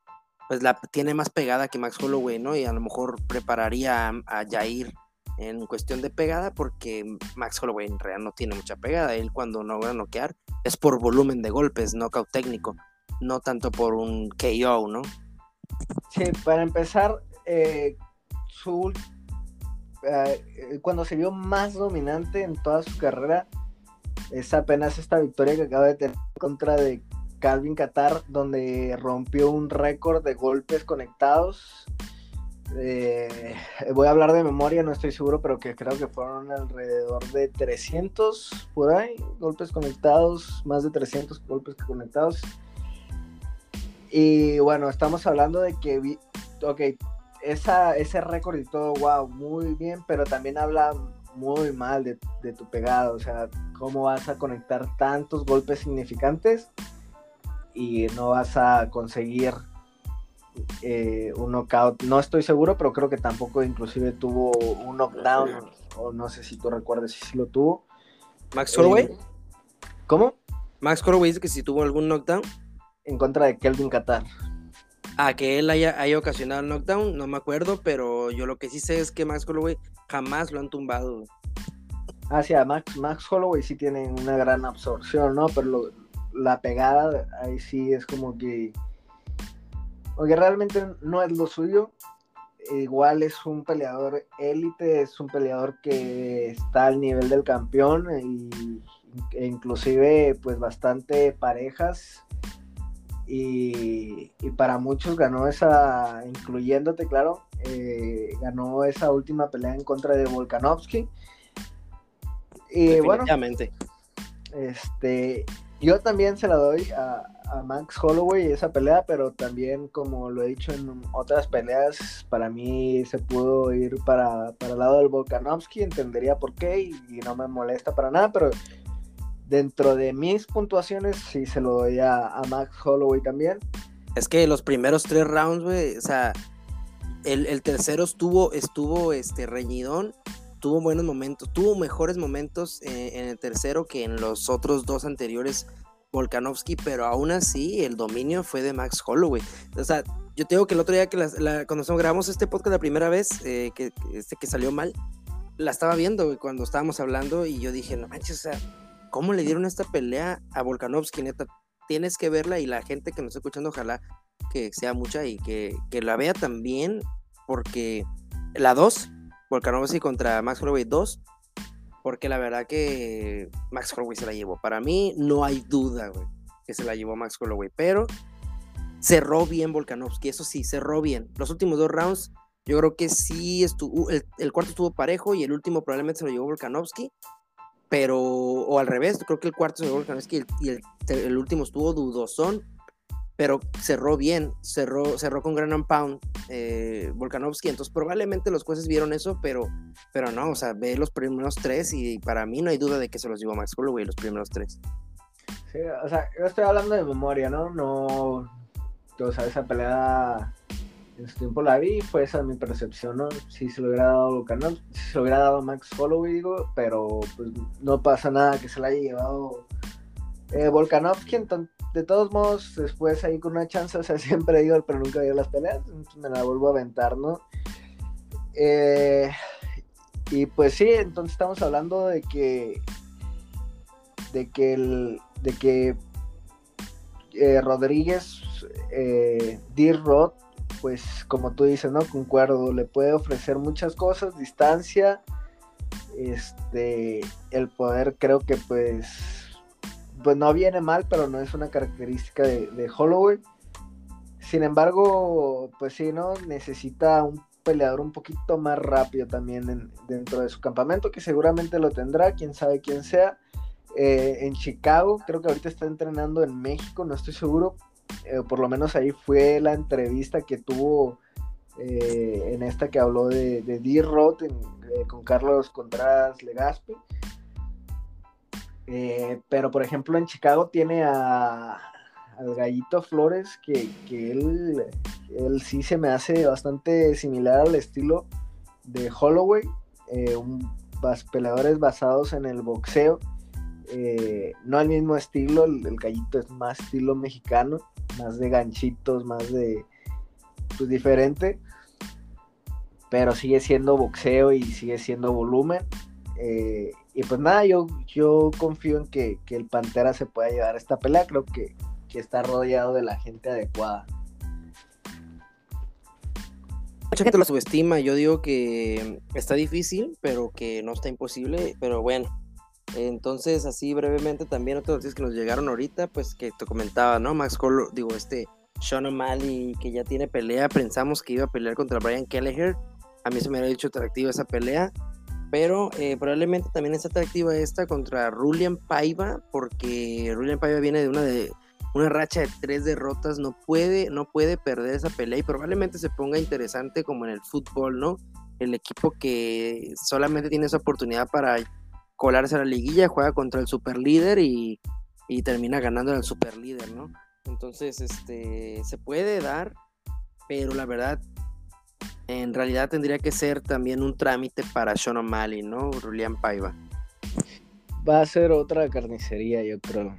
pues la tiene más pegada que Max Holloway, ¿no? Y a lo mejor prepararía a, Jair en cuestión de pegada, porque Max Holloway en realidad no tiene mucha pegada. Él cuando no va a noquear es por volumen de golpes, knockout técnico, no tanto por un KO, ¿no? Sí, para empezar, eh, su eh, cuando se vio más dominante en toda su carrera es apenas esta victoria que acaba de tener contra de Calvin Qatar, donde rompió un récord de golpes conectados. Eh, voy a hablar de memoria, no estoy seguro, pero que creo que fueron alrededor de 300 por ahí, golpes conectados, más de 300 golpes conectados. Y bueno, estamos hablando de que, ok, esa, ese récord y todo, wow, muy bien, pero también habla muy mal de, de tu pegada, o sea, cómo vas a conectar tantos golpes significantes y no vas a conseguir eh, un knockout. No estoy seguro, pero creo que tampoco inclusive tuvo un knockdown, o no sé si tú recuerdas si sí lo tuvo. Max Holloway. Eh, ¿Cómo? Max Holloway dice que si tuvo algún knockdown. En contra de Kelvin Qatar. A que él haya, haya ocasionado el knockdown, no me acuerdo, pero yo lo que sí sé es que Max Holloway jamás lo han tumbado. Ah, sí, a Max, Max Holloway sí tiene una gran absorción, ¿no? Pero lo- la pegada ahí sí es como que. Porque realmente no es lo suyo. Igual es un peleador élite, es un peleador que está al nivel del campeón y, e inclusive pues bastante parejas. Y, y para muchos ganó esa, incluyéndote, claro, eh, ganó esa última pelea en contra de Volkanovski. Y bueno, este, yo también se la doy a, a Max Holloway esa pelea, pero también, como lo he dicho en otras peleas, para mí se pudo ir para, para el lado del Volkanovski, entendería por qué y, no me molesta para nada, pero dentro de mis puntuaciones sí se lo doy a, a Max Holloway también. Es que los primeros tres rounds, güey, o sea, el, el tercero estuvo, estuvo este, reñidón, tuvo buenos momentos, tuvo mejores momentos eh, en el tercero que en los otros dos anteriores Volkanovski, pero aún así el dominio fue de Max Holloway. O sea, yo te digo que el otro día que las- la- cuando grabamos este podcast la primera vez, eh, que, este que salió mal, la estaba viendo cuando estábamos hablando y yo dije, no manches, o sea, ¿cómo le dieron esta pelea a Volkanovski? Neta, tienes que verla y la gente que nos está escuchando, ojalá que sea mucha y que, que la vea también, porque la 2, Volkanovski contra Max Holloway 2, porque la verdad que Max Holloway se la llevó. Para mí no hay duda, güey, que se la llevó Max Holloway, pero cerró bien Volkanovski, eso sí, cerró bien. Los últimos dos rounds, yo creo que sí estuvo, el, cuarto estuvo parejo y el último probablemente se lo llevó Volkanovski, pero, o al revés, creo que el cuarto se lo llevó Volkanovski y el, y el, el último estuvo dudosón, pero cerró bien, cerró, cerró con gran pound eh, Volkanovski, entonces probablemente los jueces vieron eso, pero, pero no, o sea, ve los primeros tres y para mí no hay duda de que se los llevó Max Holloway los primeros tres. Sí, o sea, yo estoy hablando de memoria, ¿no? No, o sea, esa pelea en su tiempo la vi, fue esa mi percepción, ¿no? Si se lo hubiera dado Volkanov, si se lo hubiera dado Max Holloway, digo, pero pues no pasa nada que se la haya llevado eh, Volkanovski, de todos modos, después ahí con una chance, *laughs* o sea, siempre digo, pero nunca veo las peleas, me la vuelvo a aventar, ¿no? Eh, y pues sí, entonces estamos hablando de que de que el de que eh, Rodríguez eh, D-Rod pues como tú dices, ¿no? Concuerdo, le puede ofrecer muchas cosas, distancia, este, el poder creo que pues, pues no viene mal, pero no es una característica de, de Holloway. Sin embargo, pues sí, ¿no? Necesita un peleador un poquito más rápido también en- dentro de su campamento, que seguramente lo tendrá, quién sabe quién sea. Eh, en Chicago, creo que ahorita está entrenando en México, no estoy seguro, eh, por lo menos ahí fue la entrevista que tuvo eh, en esta que habló de, de D-Rod con Carlos Contreras Legaspi. Eh, pero por ejemplo en Chicago tiene a, al Gallito Flores que, él, sí se me hace bastante similar al estilo de Holloway, eh, un, peleadores basados en el boxeo. Eh, no al mismo estilo, el, gallito es más estilo mexicano, más de ganchitos, más de pues diferente, pero sigue siendo boxeo y sigue siendo volumen. Y pues nada, yo, yo confío en que, que el Pantera se pueda llevar esta pelea, creo que, que está rodeado de la gente adecuada. Mucha gente lo subestima, yo digo que está difícil, pero que no está imposible, pero bueno. Entonces, así brevemente también otras noticias que nos llegaron ahorita, pues que te comentaba, ¿no? Max Colo, digo, este Sean O'Malley que ya tiene pelea, pensamos que iba a pelear contra Brian Kelleher, a mí se me había dicho atractiva esa pelea, pero eh, probablemente también es atractiva esta contra Rulian Paiva, porque Rulian Paiva viene de una de, una racha de tres derrotas, no puede, no puede perder esa pelea y probablemente se ponga interesante como en el fútbol, ¿no? El equipo que solamente tiene esa oportunidad para colarse a la liguilla, juega contra el superlíder y, y termina ganando al superlíder, ¿no? Entonces, este, se puede dar, pero la verdad, en realidad tendría que ser también un trámite para Sean O'Malley, ¿no? Julián Paiva. Va a ser otra carnicería, yo creo.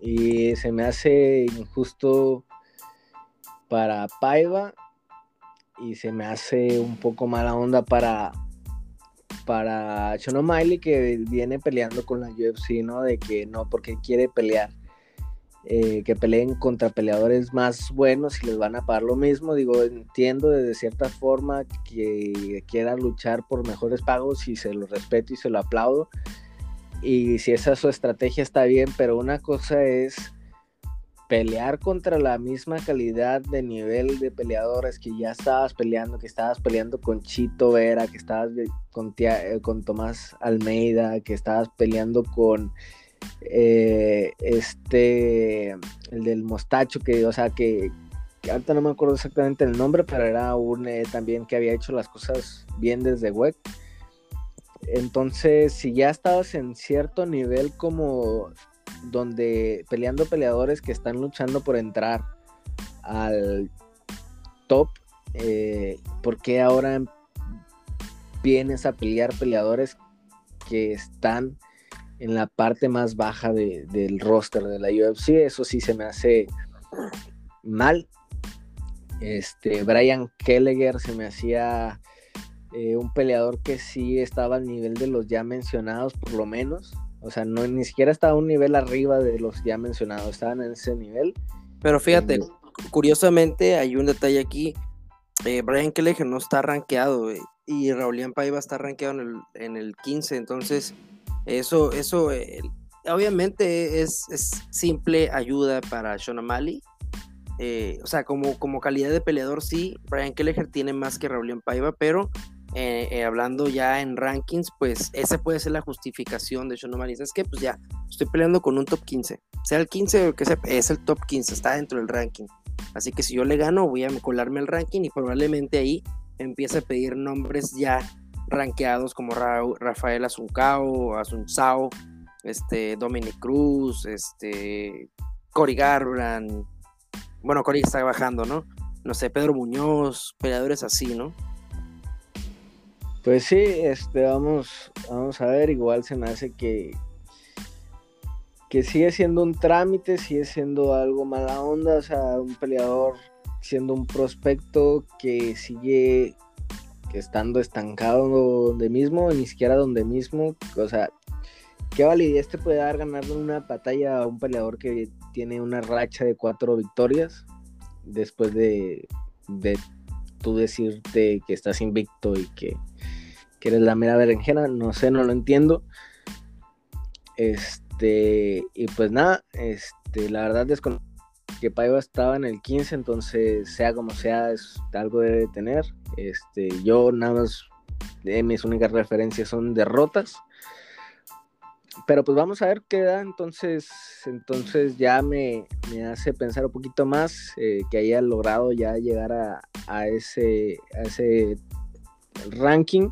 Y se me hace injusto para Paiva y se me hace un poco mala onda para para Sean O'Malley que viene peleando con la UFC, ¿no? De que no, porque quiere pelear. Eh, que peleen contra peleadores más buenos y les van a pagar lo mismo. Digo, entiendo de cierta forma que quiera luchar por mejores pagos y se lo respeto y se lo aplaudo. Y si esa es su estrategia está bien, pero una cosa es pelear contra la misma calidad de nivel de peleadores que ya estabas peleando, que estabas peleando con Chito Vera, que estabas con, eh, con Tomás Almeida, que estabas peleando con eh, este, el del mostacho, que, o sea, que, ahorita no me acuerdo exactamente el nombre, pero era un eh, también que había hecho las cosas bien desde web. Entonces, si ya estabas en cierto nivel como donde peleando peleadores que están luchando por entrar al top, eh, ¿por qué ahora vienes a pelear peleadores que están en la parte más baja del roster de la UFC. Eso sí se me hace mal. Este, Brian Kelleher se me hacía eh, un peleador que sí estaba al nivel de los ya mencionados, por lo menos. O sea, no, ni siquiera estaba un nivel arriba de los ya mencionados, estaban en ese nivel. Pero fíjate, curiosamente hay un detalle aquí. Eh, Brian Kelleher no está rankeado y Raulian Paiva está rankeado en el, en el 15, entonces eso, eso eh, obviamente es, simple ayuda para Sean. Eh, o sea, como, como calidad de peleador, sí, Brian Kelleher tiene más que Raúl Paiva, pero eh, hablando ya en rankings, pues esa puede ser la justificación de Sean O'Malley. Es que, pues ya, estoy peleando con un top 15. Sea el 15 o que sea, es el top 15, está dentro del ranking. Así que si yo le gano, voy a colarme el ranking y probablemente ahí empiece a pedir nombres ya rankeados como Rafael Azuncao, Asunzao, este, Dominic Cruz, este, Cory Garbrandt, bueno, Cory está bajando, ¿no? No sé, Pedro Muñoz, peleadores así, ¿no? Pues sí, este, vamos, vamos a ver, igual se me hace que, que sigue siendo un trámite, sigue siendo algo mala onda, o sea, un peleador siendo un prospecto que sigue estando estancado donde mismo, ni siquiera donde mismo, o sea, ¿qué validez te puede dar ganar una batalla a un peleador que tiene una racha de cuatro victorias después de, de tú decirte que estás invicto y que, que eres la mera berenjena? No sé, no lo entiendo. Este, y pues nada, este, la verdad desconozco que Paiva estaba en el 15, entonces sea como sea, es algo debe tener. Este, yo nada más, de mis únicas referencias son derrotas. Pero pues vamos a ver qué da, entonces, entonces ya me, hace pensar un poquito más eh, que haya logrado ya llegar a, ese, ese ranking,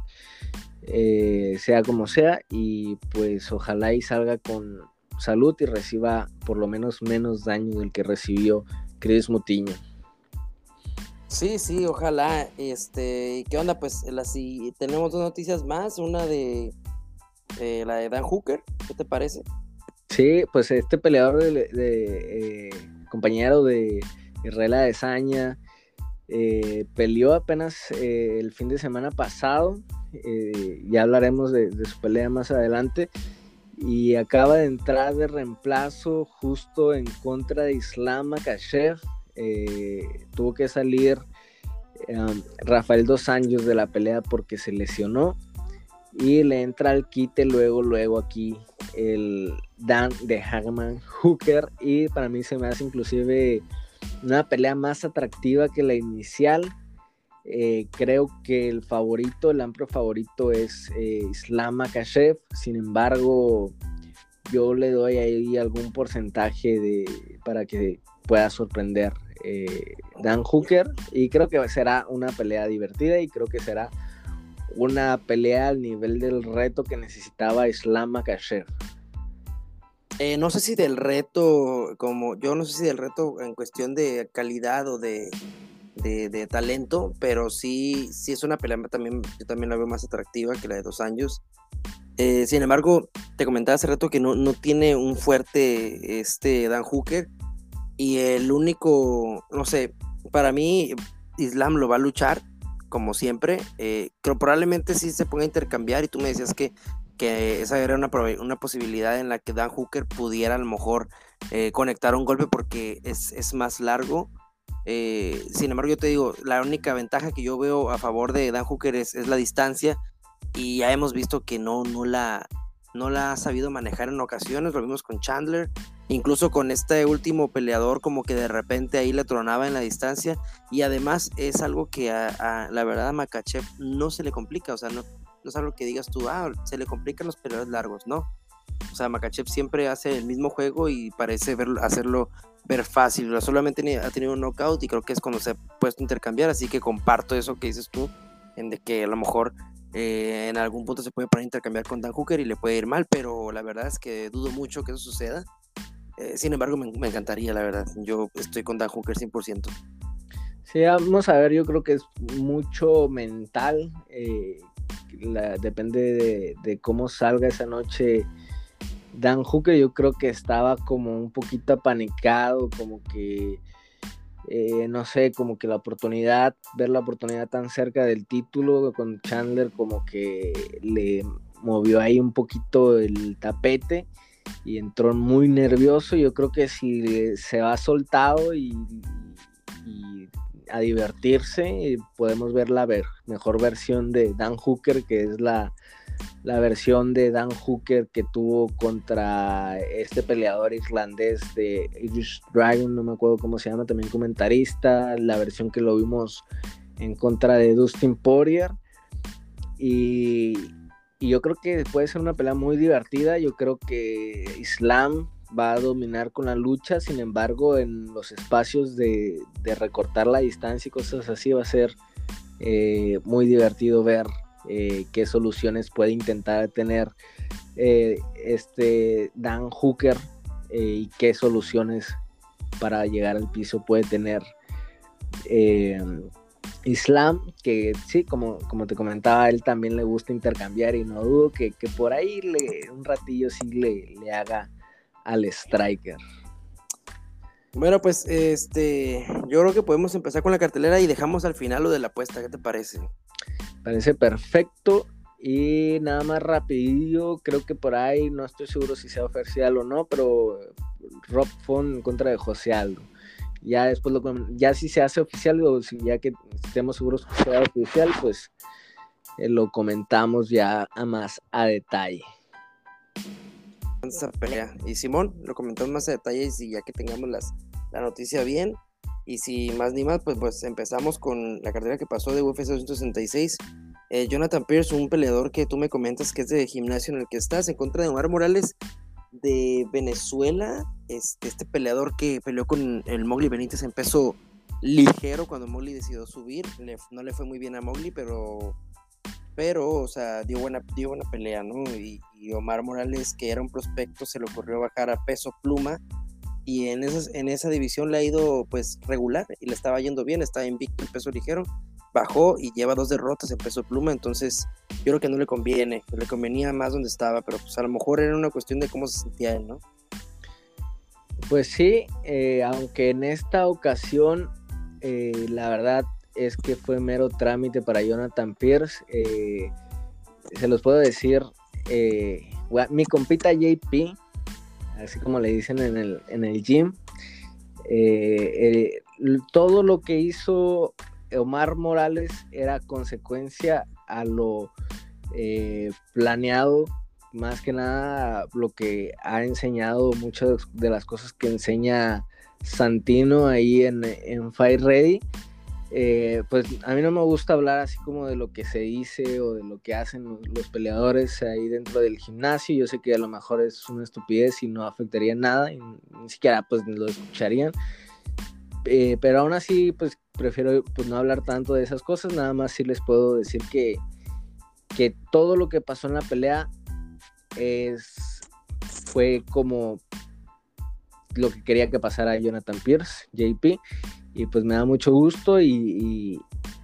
eh, sea como sea, y pues ojalá y salga con salud y reciba por lo menos menos daño del que recibió Chris Mutiño. Sí, sí, ojalá. Este, ¿qué onda? Pues si tenemos dos noticias más, una de la de Dan Hooker, ¿qué te parece? Sí, pues este peleador de, eh, compañero de Israel Adesanya eh, peleó apenas eh, el fin de semana pasado. ya hablaremos de, su pelea más adelante. Y acaba de entrar de reemplazo justo en contra de Islam Makashev eh, tuvo que salir em, Rafael Dos Años de la pelea porque se lesionó y le entra al quite luego, luego aquí el Dan de Hagman Hooker y para mí se me hace inclusive una pelea más atractiva que la inicial. Eh, creo que el favorito, el amplio favorito es eh, Islam Makashev, sin embargo, yo le doy ahí algún porcentaje de, para que pueda sorprender eh, Dan Hooker y creo que será una pelea divertida y creo que será una pelea al nivel del reto que necesitaba Islam Makhachev. Eh, no sé si del reto, como yo no sé si del reto en cuestión de calidad o de, de, talento, pero sí, sí es una pelea también, yo también la veo más atractiva que la de dos años. Eh, sin embargo, te comentaba hace rato que no, no tiene un fuerte este Dan Hooker y el único, no sé, para mí Islam lo va a luchar como siempre. Eh, pero probablemente sí se ponga a intercambiar y tú me decías que, que esa era una, una posibilidad en la que Dan Hooker pudiera a lo mejor eh, conectar un golpe porque es, es más largo. Eh, sin embargo, yo te digo, la única ventaja que yo veo a favor de Dan Hooker es, la distancia y ya hemos visto que no, no, la, no la ha sabido manejar en ocasiones, lo vimos con Chandler, incluso con este último peleador como que de repente ahí le tronaba en la distancia y además es algo que a, la verdad a Makachev no se le complica, o sea, no, no es algo que digas tú, ah, se le complican los peleadores largos, no. O sea, Makachev siempre hace el mismo juego y parece hacerlo ver fácil. Solamente ha tenido un knockout y creo que es cuando se ha puesto a intercambiar. Así que comparto eso que dices tú, en de que a lo mejor eh, en algún punto se puede poner a intercambiar con Dan Hooker y le puede ir mal, pero la verdad es que dudo mucho que eso suceda. Eh, sin embargo, me, encantaría, la verdad. Yo estoy con Dan Hooker 100%. Sí, vamos a ver, yo creo que es mucho mental. Eh, depende de, cómo salga esa noche Dan Hooker. Yo creo que estaba como un poquito apanicado, como que eh, no sé, como que la oportunidad, ver la oportunidad tan cerca del título con Chandler como que le movió ahí un poquito el tapete y entró muy nervioso. Yo creo que si se va soltado y, a divertirse, podemos ver la mejor versión de Dan Hooker, que es la, la versión de Dan Hooker que tuvo contra este peleador irlandés de Irish Dragon, no me acuerdo cómo se llama, también comentarista, la versión que lo vimos en contra de Dustin Poirier. Y, yo creo que puede ser una pelea muy divertida. Yo creo que Islam va a dominar con la lucha, sin embargo, en los espacios de, recortar la distancia y cosas así va a ser eh, muy divertido ver eh, qué soluciones puede intentar tener eh, este Dan Hooker eh, y qué soluciones para llegar al piso puede tener Islam, que sí, como, como te comentaba, él también le gusta intercambiar y no dudo que, por ahí le, un ratillo sí le, le haga al striker. Bueno, pues este, yo creo que podemos empezar con la cartelera y dejamos al final lo de la apuesta, ¿qué te parece? Parece perfecto. Y nada más rapidillo, creo que por ahí, no estoy seguro si sea oficial o no, pero Rob Font en contra de José Aldo. Ya después lo ya si se hace oficial o si ya que estemos seguros que sea oficial, pues eh, lo comentamos ya a más a detalle. Y Simón, lo comentamos más a detalle y ya que tengamos las, la noticia bien, y si más ni más, pues, pues empezamos con la carrera que pasó de UFC 266. Eh, Jonathan Pierce, un peleador que tú me comentas que es de gimnasio en el que estás, en contra de Omar Morales de Venezuela. Este, este peleador que peleó con el Mowgli Benítez en peso ligero cuando Mowgli decidió subir. no le fue muy bien a Mowgli, pero, pero o sea, dio buena, dio buena pelea, ¿no? Y, y Omar Morales, que era un prospecto, se le ocurrió bajar a peso pluma y en, en esa división le ha ido pues regular y le estaba yendo bien, está invicto en peso ligero, bajó y lleva dos derrotas en peso pluma, entonces yo creo que no le conviene, le convenía más donde estaba, pero pues a lo mejor era una cuestión de cómo se sentía él, ¿no? Pues sí, eh, aunque en esta ocasión eh, la verdad es que fue mero trámite para Jonathan Pierce, eh, se los puedo decir, mi compita JP, así como le dicen en el, en el gym. Eh, todo lo que hizo Omar Morales era consecuencia a lo eh, planeado, más que nada lo que ha enseñado, muchas de las cosas que enseña Santino ahí en, en Fire Ready. Eh, pues a mí no me gusta hablar así como de lo que se dice o de lo que hacen los, peleadores ahí dentro del gimnasio. Yo sé que a lo mejor es una estupidez y no afectaría nada, y ni siquiera pues lo escucharían. Eh, pero aún así, pues prefiero pues, no hablar tanto de esas cosas. Nada más sí les puedo decir que, que todo lo que pasó en la pelea es, fue como lo que quería que pasara Jonathan Pierce, JP y pues me da mucho gusto y,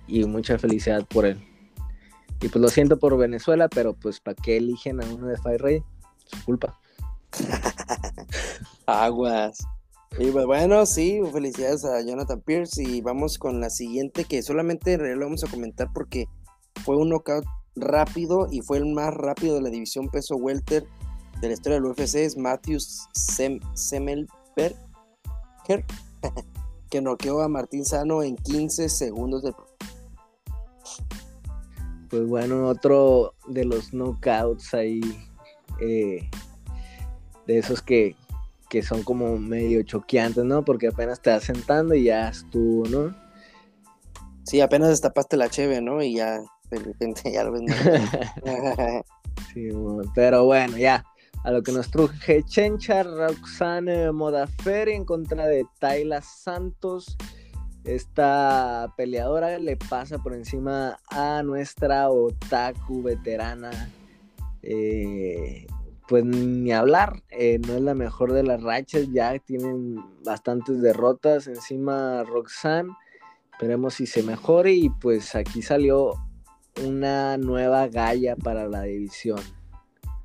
mucha felicidad por él. Y pues lo siento por Venezuela, pero pues ¿para qué eligen a uno de Fire Ray? Su culpa. *laughs* Aguas. Y pues bueno, sí, felicidades a Jonathan Pierce y vamos con la siguiente que solamente lo vamos a comentar porque fue un knockout rápido y fue el más rápido de la división peso welter de la historia del UFC, es Matthews Sem *laughs* que noqueó a Martín Sano en 15 segundos de... Pues bueno, otro de los knockouts ahí, eh, de esos que, que son como medio choqueantes, ¿no? Porque apenas te vas sentando y ya estuvo, ¿no? Sí, apenas destapaste la cheve, ¿no? Y ya, de repente ya lo ves. *laughs* sí, pero bueno, ya a lo que nos truje Chencha, Roxane Modaferi en contra de Tayla Santos. Esta peleadora le pasa por encima a nuestra otaku veterana. Eh, pues ni hablar, eh, no es la mejor de las rachas, ya tienen bastantes derrotas encima Roxanne. Esperemos si se mejore y pues aquí salió una nueva galla para la división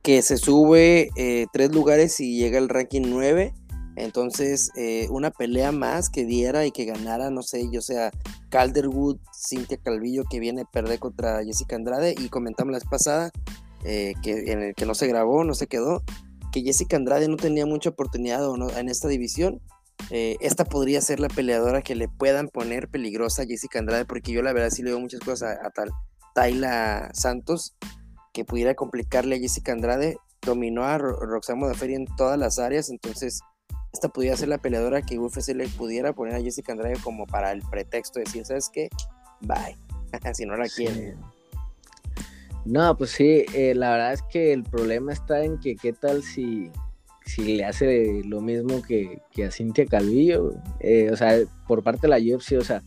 que se sube eh, tres lugares y llega al ranking 9. Entonces, eh, una pelea más que diera y que ganara, no sé, yo sea Calderwood, Cintia Calvillo, que viene a perder contra Jessica Andrade. Y comentamos la vez pasada, eh, que en el que no se grabó, no se quedó, que Jessica Andrade no tenía mucha oportunidad en esta división. esta podría ser la peleadora que le puedan poner peligrosa a Jessica Andrade, porque yo la verdad sí le veo muchas cosas a, tal Tayla Santos que pudiera complicarle a Jessica Andrade. Dominó a Roxana de Feria en todas las áreas, entonces esta pudiera ser la peleadora que UFC le pudiera poner a Jessica Andrade como para el pretexto de decir, ¿sabes qué? Bye, *laughs* si no la quiere. No, pues sí, eh, la verdad es que el problema está en que qué tal si, si le hace lo mismo que, que a Cintia Calvillo, eh, o sea, por parte de la UFC, o sea,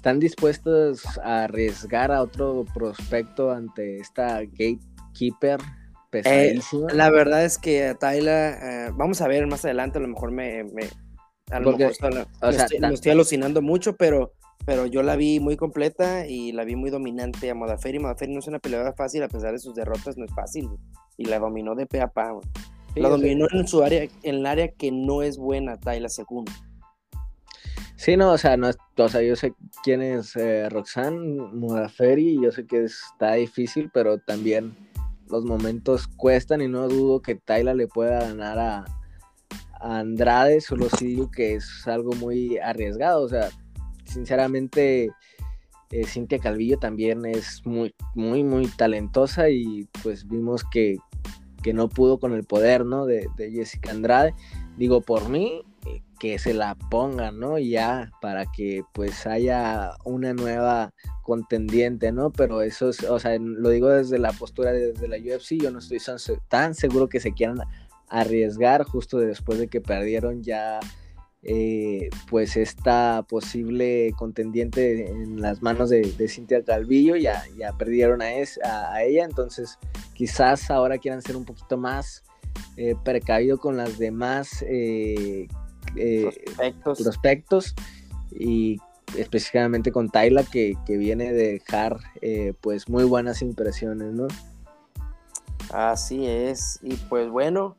están dispuestos a arriesgar a otro prospecto ante esta gatekeeper pesadísima. la verdad es que Tyla, eh, vamos a ver más adelante, a lo mejor me, me a lo mejor estoy, alucinando mucho, pero, pero yo la vi muy completa y la vi muy dominante a Modaferi. Modaferi no es una peleadora fácil, a pesar de sus derrotas, no es fácil. Y la dominó de pe a pa. la dominó en su área, en el área que no es buena, Tyla segunda. Sí, no, o sea, no, o sea, yo sé quién es eh, Roxanne Mudaferi, yo sé que está difícil, pero también los momentos cuestan y no dudo que Tayla le pueda ganar a, Andrade, solo sí digo que es algo muy arriesgado, o sea, sinceramente eh, Cintia Calvillo también es muy, muy, muy talentosa y pues vimos que, no pudo con el poder, ¿no? De, de Jessica Andrade. Digo, por mí, que se la pongan, ¿no? Ya para que pues haya una nueva contendiente, ¿no? Pero eso es, o sea, lo digo desde la postura desde la UFC, yo no estoy tan seguro que se quieran arriesgar justo después de que perdieron ya eh, pues esta posible contendiente en las manos de, Cintia Calvillo, ya, ya perdieron a, a, ella, entonces quizás ahora quieran ser un poquito más eh, precavido con las demás eh, eh, prospectos. y específicamente con Tayla que, viene de dejar eh, pues muy buenas impresiones, ¿no? Así es, y pues bueno,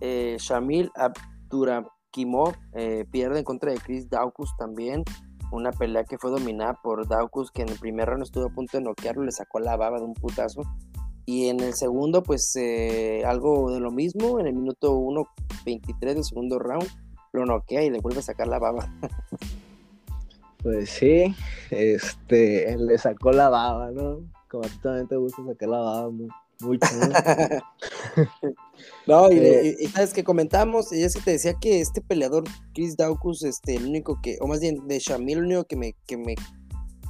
eh, Shamil Abdurakimov eh, pierde en contra de Chris Daukus también, una pelea que fue dominada por Daukus que en el primer round estuvo a punto de noquearlo, le sacó la baba de un putazo, y en el segundo pues algo de lo mismo, en el minuto 1.23 del segundo round, lo noquea y le vuelve a sacar la baba. Pues sí, este, le sacó la baba, ¿no? Como a ti también te gusta sacar la baba mucho. ¿no? *laughs* Eh, y, sabes que comentamos, y es que te decía que este peleador, Chris Daukus, este, el único que, o más bien de Shamil, el único que me, que me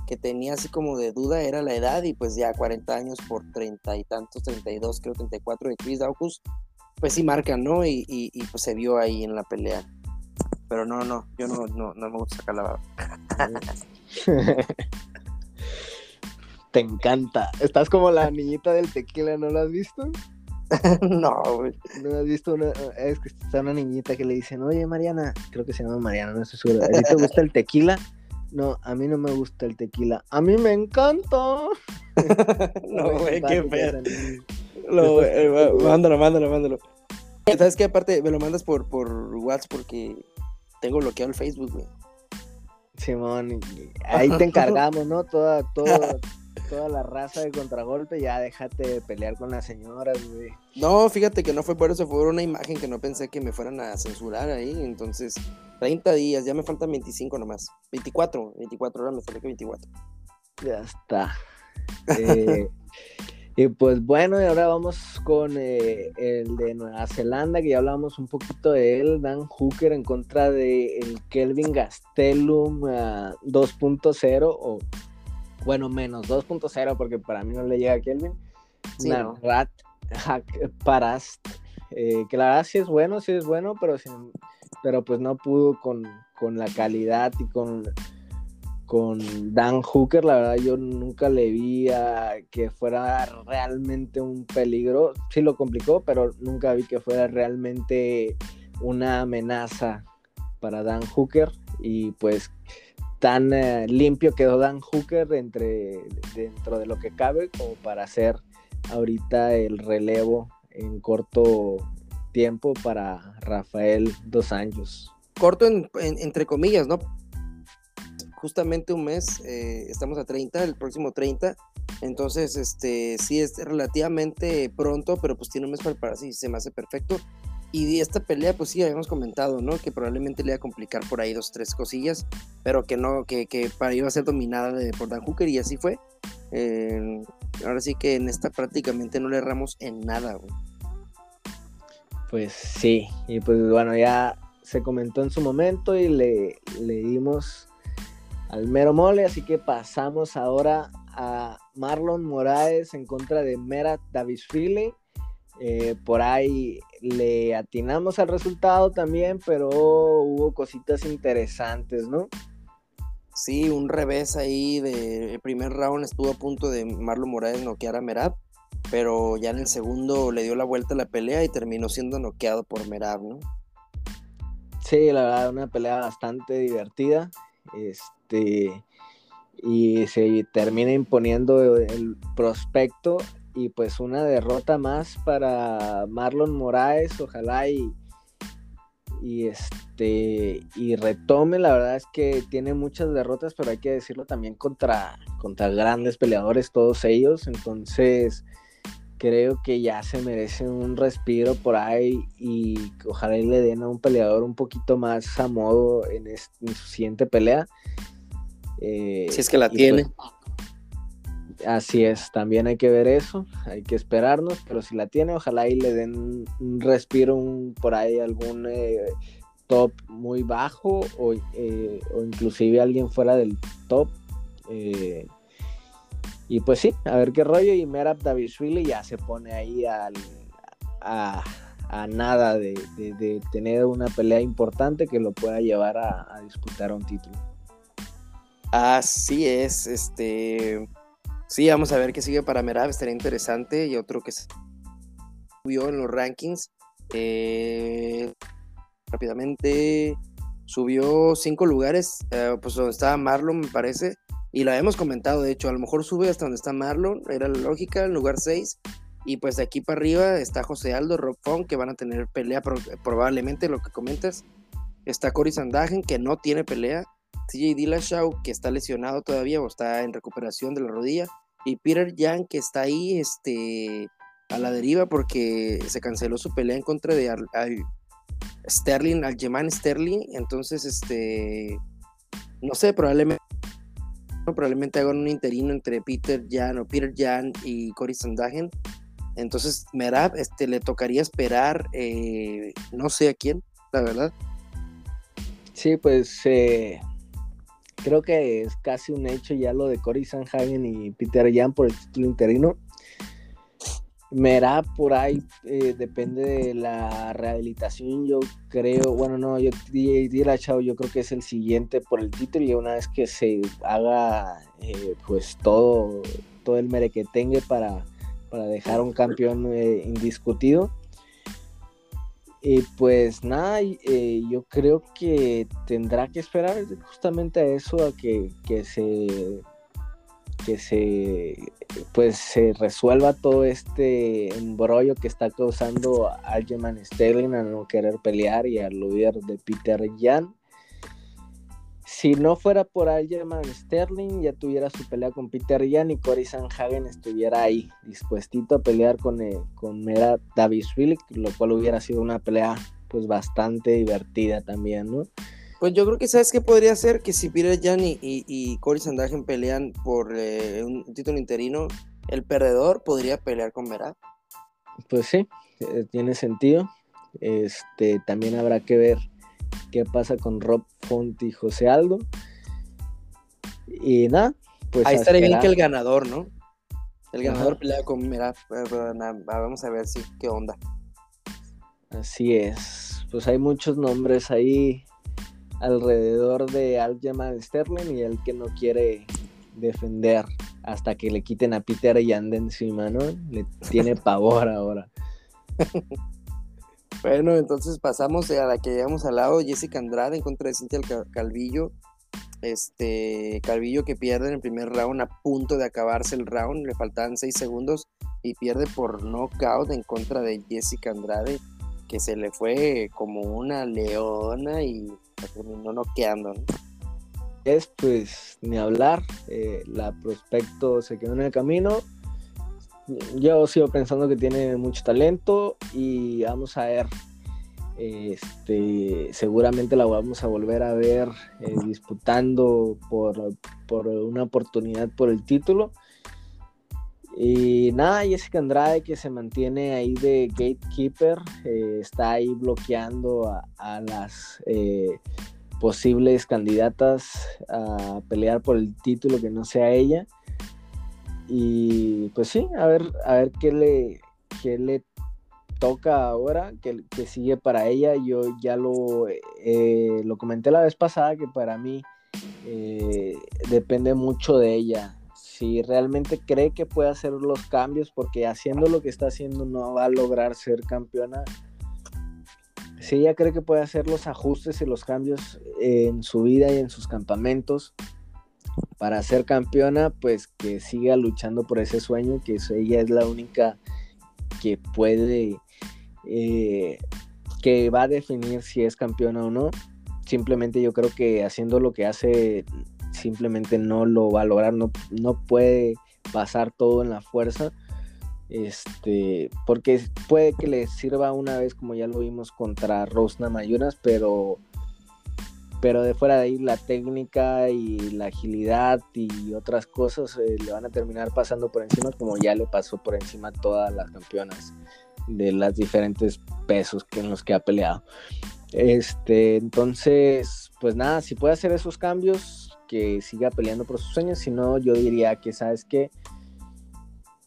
que tenía así como de duda era la edad y pues ya 40 años por 30 y tantos, 32, creo 34 de Chris Daukus, pues sí marca, ¿no? Y, y, pues se vio ahí en la pelea. Pero no, no, yo no, no, no me gusta sacar la *laughs* Te encanta. Estás como la niñita del tequila, ¿no lo has visto? *laughs* no, güey. ¿No has visto una, es que está una niñita que le dicen, oye Mariana, creo que se llama Mariana, no estoy seguro. ¿A ti te gusta el tequila? No, a mí no me gusta el tequila. A mí me encanta. *laughs* no, güey, qué feo. No, eh, mándalo, mándalo, mándalo. ¿Sabes qué? Aparte, me lo mandas por, por WhatsApp porque tengo bloqueado el Facebook, güey. Simón, ahí te *laughs* encargamos, ¿no? Toda, toda, *laughs* toda la raza de contragolpe, ya déjate de pelear con las señoras, güey. No, fíjate que no fue por eso, fue una imagen que no pensé que me fueran a censurar ahí, entonces 30 días, ya me faltan 25 nomás. 24, 24 horas me falta que 24. Ya está. Eh, *laughs* y pues bueno, y ahora vamos con eh, el de Nueva Zelanda, que ya hablamos un poquito de él, Dan Hooker en contra de el Kelvin Gastelum 2.0, o bueno, menos 2.0, porque para mí no le llega a Kelvin. Sí, Rat Parast, eh, que la verdad sí es bueno, sí es bueno, pero sin, pero pues no pudo con, la calidad y con, con Dan Hooker, la verdad yo nunca le vi a que fuera realmente un peligro, sí lo complicó, pero nunca vi que fuera realmente una amenaza para Dan Hooker y pues tan eh, limpio quedó Dan Hooker entre, dentro de lo que cabe como para hacer ahorita el relevo en corto tiempo para Rafael Dos Años. Corto entre comillas, ¿no? Justamente un mes, eh, estamos a 30, el próximo 30, entonces este sí es relativamente pronto, pero pues tiene un mes para prepararse y se me hace perfecto. Y esta pelea, pues sí, habíamos comentado, ¿no? Que probablemente le iba a complicar por ahí dos, tres cosillas, pero que no, que, que para iba a ser dominada de, por Dan Hooker y así fue. Eh, ahora sí que en esta prácticamente no le erramos en nada, güey. Pues sí, y pues bueno, ya se comentó en su momento y le, le dimos al mero mole, así que pasamos ahora a Marlon Moraes en contra de Merat Davisvili. Eh, por ahí le atinamos al resultado también, pero hubo cositas interesantes, ¿no? Sí, un revés ahí de el primer round estuvo a punto de Marlon Moraes noquear a Merat pero ya en el segundo le dio la vuelta a la pelea y terminó siendo noqueado por Merab, ¿no? Sí, la verdad, una pelea bastante divertida. Este, y se termina imponiendo el prospecto y pues una derrota más para Marlon Moraes, ojalá y, y este y retome, la verdad es que tiene muchas derrotas, pero hay que decirlo también contra, contra grandes peleadores todos ellos, entonces creo que ya se merece un respiro por ahí y ojalá le den a un peleador un poquito más a modo en, su siguiente pelea. Eh, si es que la tiene. Pues, así es, también hay que ver eso, hay que esperarnos, pero si la tiene, ojalá y le den un respiro un, por ahí algún eh, top muy bajo o, eh, o, inclusive alguien fuera del top. Y pues sí, a ver qué rollo. Y Merab Davishvili ya se pone ahí al, a, nada de, tener una pelea importante que lo pueda llevar a, disputar un título. Así es, este. Sí, vamos a ver qué sigue para Merab, estaría interesante. Y otro que subió en los rankings. Eh, rápidamente subió cinco lugares, eh, pues donde estaba Marlon, me parece. Y lo habíamos comentado, de hecho, a lo mejor sube hasta donde está Marlon, era la lógica, en lugar 6. Y pues de aquí para arriba está José Aldo, Rob Fong, que van a tener pelea probablemente, lo que comentas. Está Cory Sandagen, que no tiene pelea. CJ Dillashaw, que está lesionado todavía o está en recuperación de la rodilla. Y Peter Yang, que está ahí este, a la deriva porque se canceló su pelea en contra de al, Sterling, Algeman Sterling. Entonces, este, no sé, probablemente probablemente hagan un interino entre Peter Jan o Peter Jan y Cory Sandagen. Entonces, Merab este, le tocaría esperar, eh, no sé a quién, la verdad. Sí, pues eh, creo que es casi un hecho ya lo de Cory Sanhagen y Peter Jan por el título interino. Merá por ahí eh, depende de la rehabilitación, yo creo, bueno, no, yo diría, chao, yo creo que es el siguiente por el título y una vez que se haga eh, pues todo, todo el merequetengue para, para dejar un campeón eh, indiscutido. Y pues nada, yo creo que tendrá que esperar justamente a eso, a que, que se que se pues se resuelva todo este embrollo que está causando Aljamain Sterling a no querer pelear y al líder de Peter Jan. Si no fuera por Aljamain Sterling, ya tuviera su pelea con Peter Jan y Cory Sanhagen estuviera ahí, dispuestito a pelear con, eh, con Mera Davis lo cual hubiera sido una pelea pues bastante divertida también, ¿no? Pues yo creo que sabes qué podría ser que si Peter Jan y, y, Cory Sandagen pelean por eh, un título interino, el perdedor podría pelear con Merab. Pues sí, eh, tiene sentido. Este también habrá que ver qué pasa con Rob Font y José Aldo. Y nada, pues. Ahí estaría bien que el ganador, ¿no? El ganador pelea con Merab. Vamos a ver si qué onda. Así es. Pues hay muchos nombres ahí alrededor de Aljamain Sterling y el que no quiere defender hasta que le quiten a Peter Yan de encima, ¿no? Le tiene *laughs* pavor ahora. *laughs* bueno, entonces pasamos a la que llegamos al lado, Jessica Andrade en contra de Cintia Calvillo. Este Calvillo que pierde en el primer round a punto de acabarse el round, le faltaban seis segundos y pierde por knockout en contra de Jessica Andrade, que se le fue como una leona y terminó noqueando. Es pues ni hablar, eh, la prospecto se quedó en el camino. Yo sigo pensando que tiene mucho talento y vamos a ver. Este, seguramente la vamos a volver a ver eh, disputando por, por una oportunidad por el título. Y nada, Jessica Andrade que se mantiene ahí de gatekeeper, eh, está ahí bloqueando a, las eh, posibles candidatas a pelear por el título que no sea ella. Y pues sí, a ver, a ver qué le, qué le toca ahora, que, que sigue para ella. Yo ya lo, eh, lo comenté la vez pasada que para mí depende mucho de ella si realmente cree que puede hacer los cambios, porque haciendo lo que está haciendo no va a lograr ser campeona. Si ella cree que puede hacer los ajustes y los cambios en su vida y en sus campamentos para ser campeona, pues que siga luchando por ese sueño, que ella es la única que puede, eh, que va a definir si es campeona o no. Simplemente yo creo que haciendo lo que hace simplemente no lo va a lograr, no, no puede pasar todo en la fuerza. Este, porque puede que le sirva una vez, como ya lo vimos contra Rosna Mayunas, pero, pero de fuera de ahí la técnica y la agilidad y otras cosas eh, le van a terminar pasando por encima, como ya le pasó por encima a todas las campeonas de las diferentes pesos que en los que ha peleado. Este, entonces, pues nada, si puede hacer esos cambios, que siga peleando por sus sueños, si no, yo diría que, ¿sabes que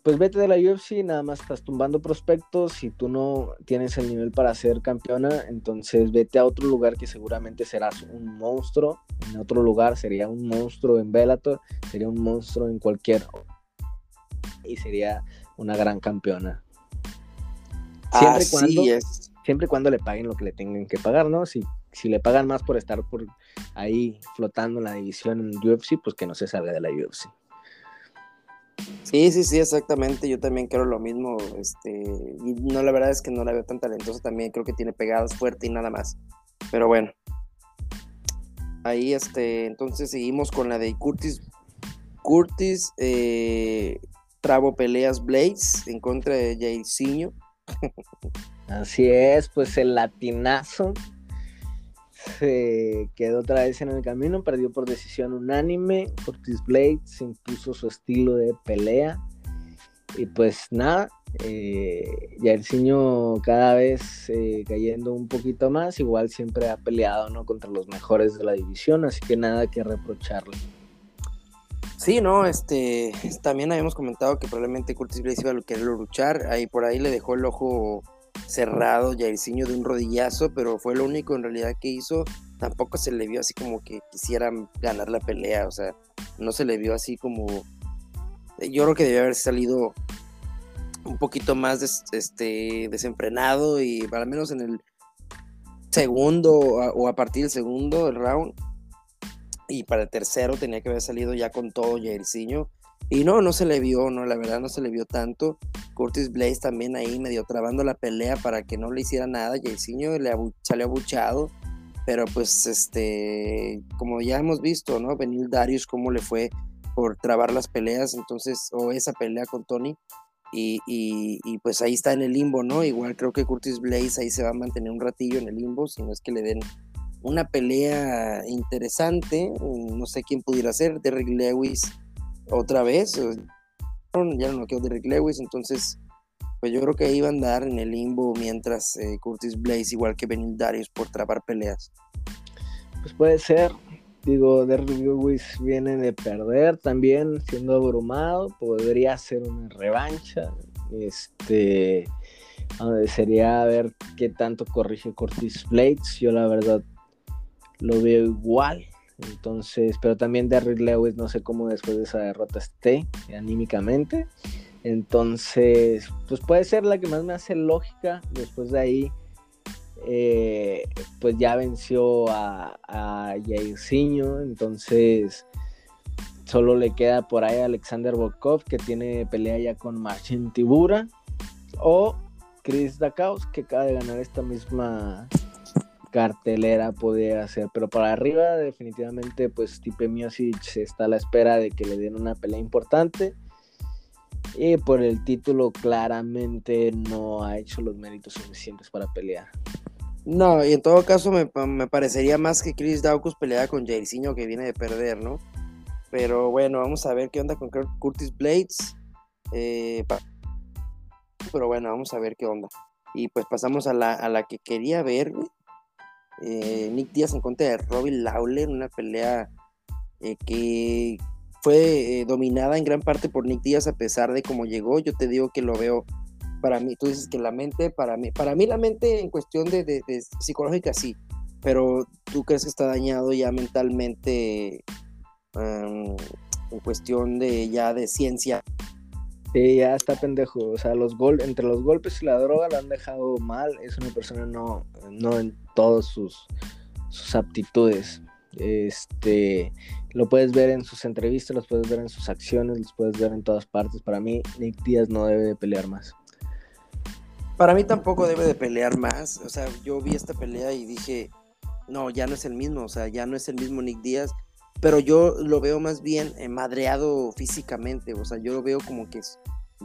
Pues vete de la UFC, nada más estás tumbando prospectos, si tú no tienes el nivel para ser campeona, entonces vete a otro lugar que seguramente serás un monstruo, en otro lugar sería un monstruo en Bellator, sería un monstruo en cualquier y sería una gran campeona. Siempre cuando, siempre cuando le paguen lo que le tengan que pagar, ¿no? Si si le pagan más por estar por ahí flotando en la división en UFC, pues que no se salga de la UFC. Sí, sí, sí, exactamente. Yo también creo lo mismo. Este, y no, la verdad es que no la veo tan talentosa también. Creo que tiene pegadas fuerte y nada más. Pero bueno. Ahí, este, entonces seguimos con la de Curtis. Curtis eh, Trabo Peleas Blades en contra de Jairzinho. *laughs* Así es, pues el latinazo se quedó otra vez en el camino, perdió por decisión unánime. Curtis Blades impuso su estilo de pelea. Y pues nada, Eh, Jairzinho cada vez eh, cayendo un poquito más, igual siempre ha peleado ¿no? contra los mejores de la división, así que nada que reprocharle. Sí, no, este, también habíamos comentado que probablemente Curtis Blaze iba a querer luchar, ahí por ahí le dejó el ojo cerrado Jairzinho de un rodillazo, pero fue lo único en realidad que hizo, tampoco se le vio así como que quisieran ganar la pelea, o sea, no se le vio así como, yo creo que debió haber salido un poquito más este, desenfrenado y al menos en el segundo o a partir del segundo, round, y para el tercero tenía que haber salido ya con todo Jairzinho. Y no, no se le vio, no, la verdad no se le vio tanto. Curtis Blaze también ahí medio trabando la pelea para que no le hiciera nada. Jairzinho le salió abuchado. Pero pues, este, como ya hemos visto, ¿no? Benil Darius, cómo le fue por trabar las peleas, entonces, o esa pelea con Tony. Y, y, y, pues ahí está en el limbo, ¿no? Igual creo que Curtis Blaze ahí se va a mantener un ratillo en el limbo, si no es que le den una pelea interesante. No sé quién pudiera ser. Derrick Lewis otra vez. Ya no quedó Derrick Lewis. Entonces, pues yo creo que iba a andar en el limbo mientras eh, Curtis Blaze, igual que Benil Darius, por trabar peleas. Pues puede ser. Digo, Derrick Lewis viene de perder también, siendo abrumado. Podría ser una revancha. Este. sería ver qué tanto corrige Curtis Blades. Yo la verdad lo veo igual. Entonces, pero también Derrick Lewis no sé cómo después de esa derrota esté anímicamente. Entonces, pues puede ser la que más me hace lógica. Después de ahí, eh, pues ya venció a, a Jairzinho. Entonces, solo le queda por ahí Alexander Volkov, que tiene pelea ya con Marcin Tibura. O Chris Dakaus, que acaba de ganar esta misma cartelera podría hacer, pero para arriba definitivamente pues Tipe Miocic está a la espera de que le den una pelea importante y por el título claramente no ha hecho los méritos suficientes para pelear. No, y en todo caso me, parecería más que Chris Daukus peleara con Jairzinho que viene de perder, ¿no? Pero bueno, vamos a ver qué onda con Curtis Blades. Eh, pero bueno, vamos a ver qué onda. Y pues pasamos a la, a la que quería ver, eh, Nick Díaz en contra de Robin Lawler, una pelea eh, que fue eh, dominada en gran parte por Nick Díaz a pesar de cómo llegó. Yo te digo que lo veo para mí, tú dices que la mente, para mí, para mí la mente en cuestión de, psicológica sí, pero tú crees que está dañado ya mentalmente en cuestión de ya de ciencia. Sí, ya está pendejo. O sea, los gol entre los golpes y la droga lo han dejado mal. Es una persona no, no en todas sus, sus aptitudes. Este, lo puedes ver en sus entrevistas, los puedes ver en sus acciones, los puedes ver en todas partes. Para mí, Nick Díaz no debe de pelear más. Para mí tampoco debe de pelear más. O sea, yo vi esta pelea y dije, no, ya no es el mismo. O sea, ya no es el mismo Nick Díaz. Pero yo lo veo más bien eh, madreado físicamente. O sea, yo lo veo como que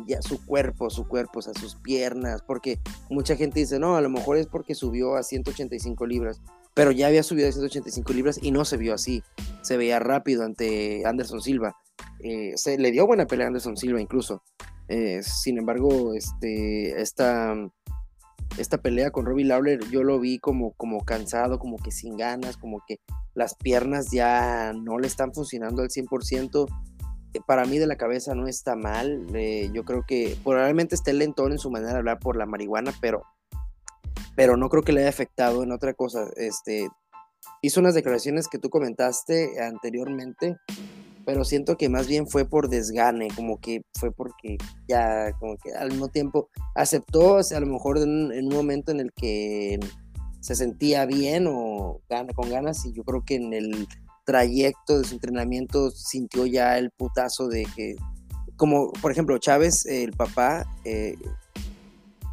ya su cuerpo, su cuerpo, o sea, sus piernas, porque mucha gente dice, no, a lo mejor es porque subió a 185 libras, pero ya había subido a 185 libras y no se vio así, se veía rápido ante Anderson Silva, eh, se le dio buena pelea a Anderson Silva incluso, eh, sin embargo, este, esta, esta pelea con Robbie Lawler yo lo vi como, como cansado, como que sin ganas, como que las piernas ya no le están funcionando al 100%, para mí de la cabeza no está mal. Eh, yo creo que probablemente esté lentón en su manera de hablar por la marihuana, pero, pero no creo que le haya afectado en otra cosa. Este, hizo unas declaraciones que tú comentaste anteriormente, pero siento que más bien fue por desgane, como que fue porque ya, como que al mismo tiempo aceptó, a lo mejor en, en un momento en el que se sentía bien o con ganas, y yo creo que en el trayecto de su entrenamiento sintió ya el putazo de que, como por ejemplo Chávez, el papá, eh,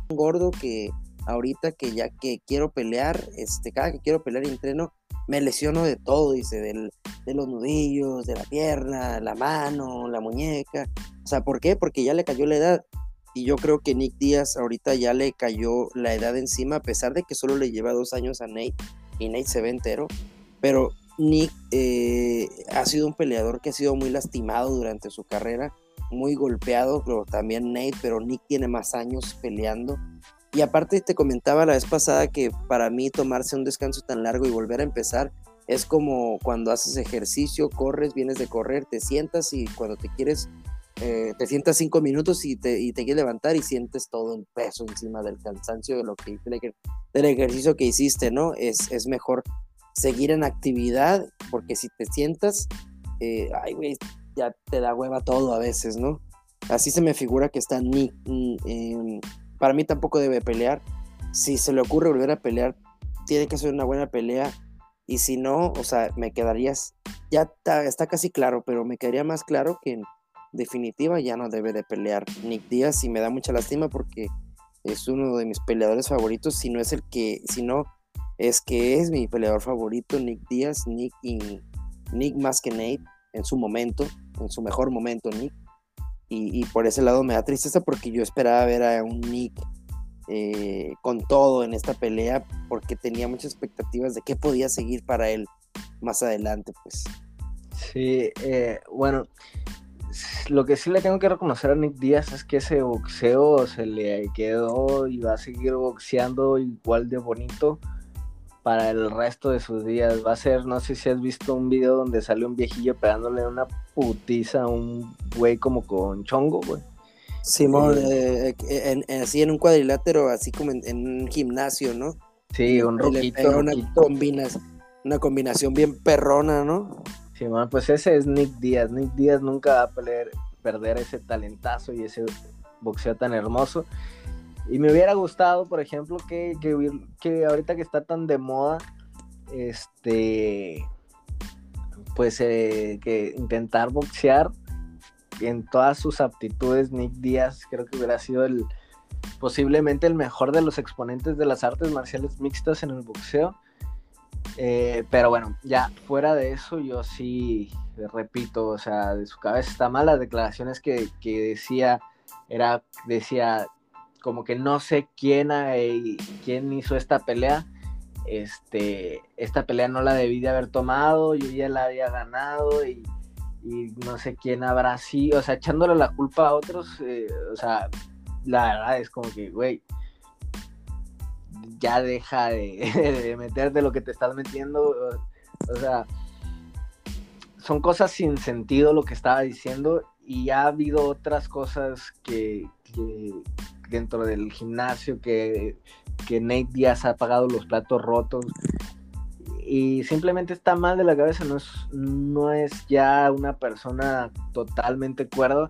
un gordo que ahorita que ya que quiero pelear, este, cada que quiero pelear y entreno, me lesiono de todo, dice, del, de los nudillos, de la pierna, la mano, la muñeca. O sea, ¿por qué? Porque ya le cayó la edad. Y yo creo que Nick Díaz ahorita ya le cayó la edad encima, a pesar de que solo le lleva dos años a Nate y Nate se ve entero. Pero Nick eh, ha sido un peleador que ha sido muy lastimado durante su carrera muy golpeado, pero también Nate, pero Nick tiene más años peleando. Y aparte te comentaba la vez pasada que para mí tomarse un descanso tan largo y volver a empezar es como cuando haces ejercicio, corres, vienes de correr, te sientas y cuando te quieres, eh, te sientas cinco minutos y te, y te quieres levantar y sientes todo el peso encima del cansancio de lo que, del ejercicio que hiciste, ¿no? Es, es mejor seguir en actividad porque si te sientas, eh, ay, güey, ya te da hueva todo a veces, ¿no? Así se me figura que está Nick. Mm, para mí tampoco debe pelear. Si se le ocurre volver a pelear, tiene que ser una buena pelea y si no, o sea, me quedarías, ya está, casi claro, pero me quedaría más claro que en definitiva ya no debe de pelear Nick Díaz y me da mucha lástima porque es uno de mis peleadores favoritos, si no es el que, si no, es que es mi peleador favorito, Nick Díaz, Nick y Nick más que Nate en su momento, en su mejor momento, Nick. Y, por ese lado me da tristeza porque yo esperaba ver a un Nick eh, con todo en esta pelea porque tenía muchas expectativas de qué podía seguir para él más adelante, pues. Sí, eh, bueno, lo que sí le tengo que reconocer a Nick Díaz es que ese boxeo se le quedó y va a seguir boxeando igual de bonito para el resto de sus días. Va a ser, no sé si has visto un video donde sale un viejillo pegándole una putiza a un güey como con chongo, güey. Simón, eh, eh, así en un cuadrilátero, así como en, un gimnasio, ¿no? Sí, un roquito. Una, combinación, una combinación bien perrona, ¿no? Simón, pues ese es Nick Díaz. Nick Díaz nunca va a perder ese talentazo y ese boxeo tan hermoso. Y me hubiera gustado, por ejemplo, que, que, que ahorita que está tan de moda, este, pues eh, que intentar boxear en todas sus aptitudes, Nick Díaz creo que hubiera sido el posiblemente el mejor de los exponentes de las artes marciales mixtas en el boxeo. Eh, pero bueno, ya fuera de eso, yo sí repito, o sea, de su cabeza está mal. Las declaraciones que, decía, era, decía como que no sé quién, quién hizo esta pelea. Este, esta pelea no la debí de haber tomado, yo ya la había ganado y y no sé quién habrá sido, o sea, echándole la culpa a otros, eh, o sea, la verdad es como que, güey, ya deja de, *laughs* meterte lo que te estás metiendo, o, sea, son cosas sin sentido lo que estaba diciendo y ha habido otras cosas que, dentro del gimnasio que, que Nate Díaz ha pagado los platos rotos y simplemente está mal de la cabeza, no es, no es ya una persona totalmente cuerda.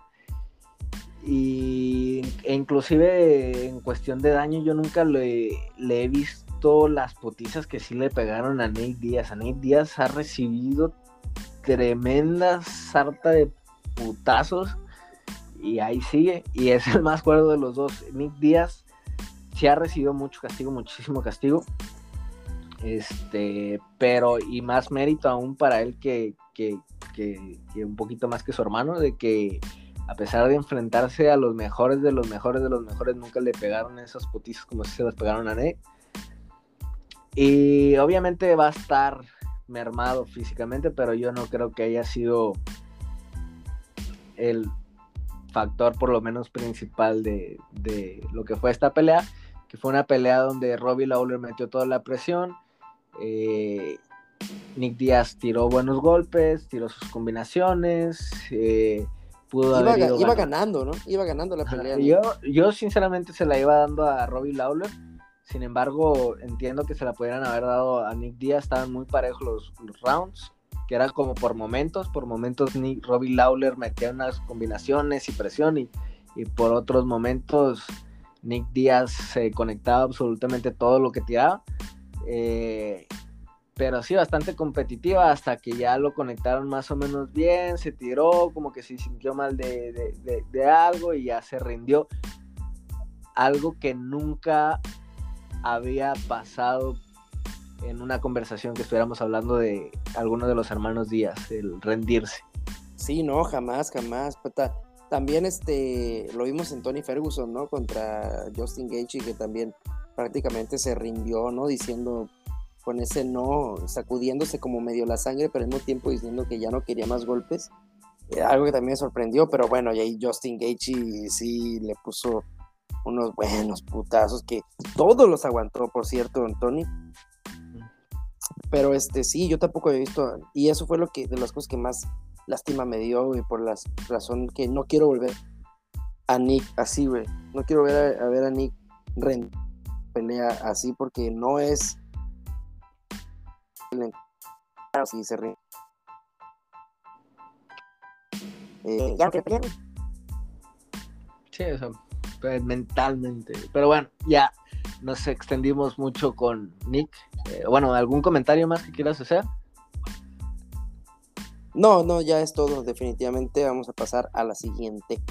Y e inclusive en cuestión de daño yo nunca le, he visto las potizas que sí le pegaron a Nate Díaz. A Nate Díaz ha recibido tremenda sarta de putazos y ahí sigue. Y es el más cuerdo de los dos. Nick Díaz sí ha recibido mucho castigo, muchísimo castigo. Este, pero y más mérito aún para él que, que, un poquito más que su hermano, de que a pesar de enfrentarse a los mejores de los mejores de los mejores, nunca le pegaron esas putizas como si se las pegaron a Nate. Y obviamente va a estar mermado físicamente, pero yo no creo que haya sido el factor por lo menos principal de, de, lo que fue esta pelea, que fue una pelea donde Robbie Lawler metió toda la presión, eh, Nick Díaz tiró buenos golpes, tiró sus combinaciones, eh, pudo iba, iba ganando, ¿no? Iba ganando la pelea. Yo, yo sinceramente se la iba dando a Robbie Lawler. Sin embargo, entiendo que se la pudieran haber dado a Nick Díaz. Estaban muy parejos los, rounds, que eran como por momentos. Por momentos Robbie Lawler metía unas combinaciones y presión y, y por otros momentos Nick Díaz se conectaba absolutamente todo lo que tiraba. Eh, pero sí, bastante competitiva hasta que ya lo conectaron más o menos bien, se tiró, como que se sintió mal de, algo y ya se rindió. Algo que nunca había pasado en una conversación que estuviéramos hablando de alguno de los hermanos Díaz, el rendirse. Sí, no, jamás, jamás. También este, lo vimos en Tony Ferguson, ¿no? Contra Justin Gaethje, que también prácticamente se rindió, ¿no? Diciendo con ese no, sacudiéndose como medio la sangre, pero al mismo tiempo diciendo que ya no quería más golpes. eh, algo que también me sorprendió, pero bueno, y ahí Justin Gaethje sí le puso unos buenos putazos que todos los aguantó, por cierto, Tony. Pero este sí, yo tampoco he visto, y eso fue lo que de las cosas que más lástima me dio, y por la razón que no quiero volver a Nick así, güey. No quiero ver a, ver a Nick Ren pelea así porque no es sí se ríe. Eh, ya que Sí, eso pues, mentalmente. Pero bueno, ya nos extendimos mucho con Nick. Eh, bueno, ¿algún comentario más que quieras hacer? No, no, ya es todo. Definitivamente vamos a pasar a la siguiente.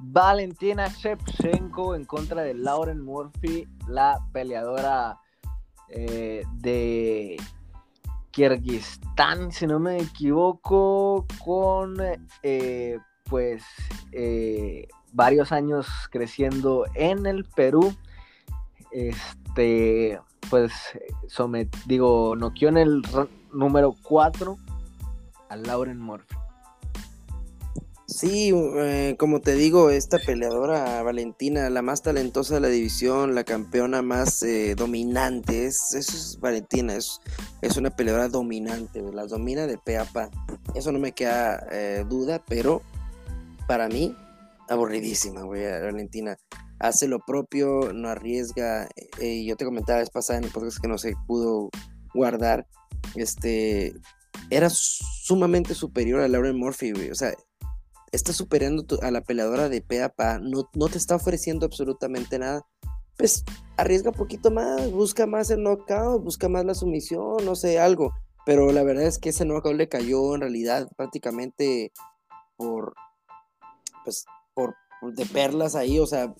Valentina Shevchenko en contra de Lauren Murphy, la peleadora eh, de Kirguistán, si no me equivoco, con eh, pues varios años creciendo en el Perú. Este, pues, somet, digo, noqueó en el número 4 a Lauren Murphy. Sí, eh, como te digo, esta peleadora Valentina, la más talentosa de la división, la campeona más eh, dominante, es, es Valentina, es, es una peleadora dominante, las domina de pe a pa. Eso no me queda eh, duda, pero para mí aburridísima, güey, Valentina. Hace lo propio, no arriesga. Eh, yo te comentaba vez pasada en el podcast que no se pudo guardar. Este era sumamente superior a Lauren Murphy, güey. O sea, está superando a la peleadora de pe no, no te está ofreciendo absolutamente nada. Pues arriesga un poquito más, busca más el knockout, busca más la sumisión, no sé, algo. Pero la verdad es que ese knockout le cayó en realidad prácticamente por, pues, de perlas ahí, o sea,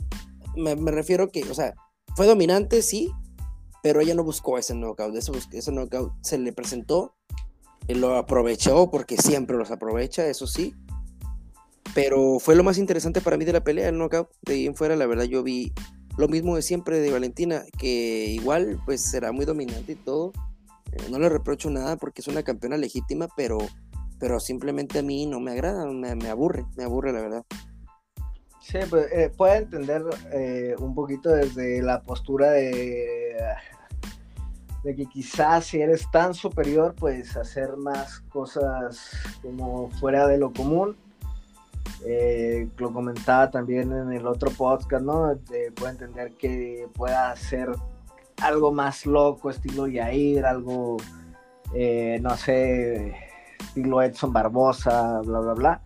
me, refiero que, o sea, fue dominante, sí, pero ella no buscó ese knockout, ese, ese knockout se le presentó, y lo aprovechó porque siempre los aprovecha, eso sí, pero fue lo más interesante para mí de la pelea, el knockout, de ahí en fuera, la verdad yo vi lo mismo de siempre de Valentina, que igual pues será muy dominante y todo, eh, no le reprocho nada porque es una campeona legítima, pero, pero simplemente a mí no me agrada, me, me aburre, me aburre la verdad. Sí, pues eh, puede entender eh, un poquito desde la postura de, de que quizás si eres tan superior, pues hacer más cosas como fuera de lo común. Eh, lo comentaba también en el otro podcast, ¿no? puede entender que pueda hacer algo más loco, estilo Yair, algo, no sé, estilo Edson Barbosa, bla, bla, bla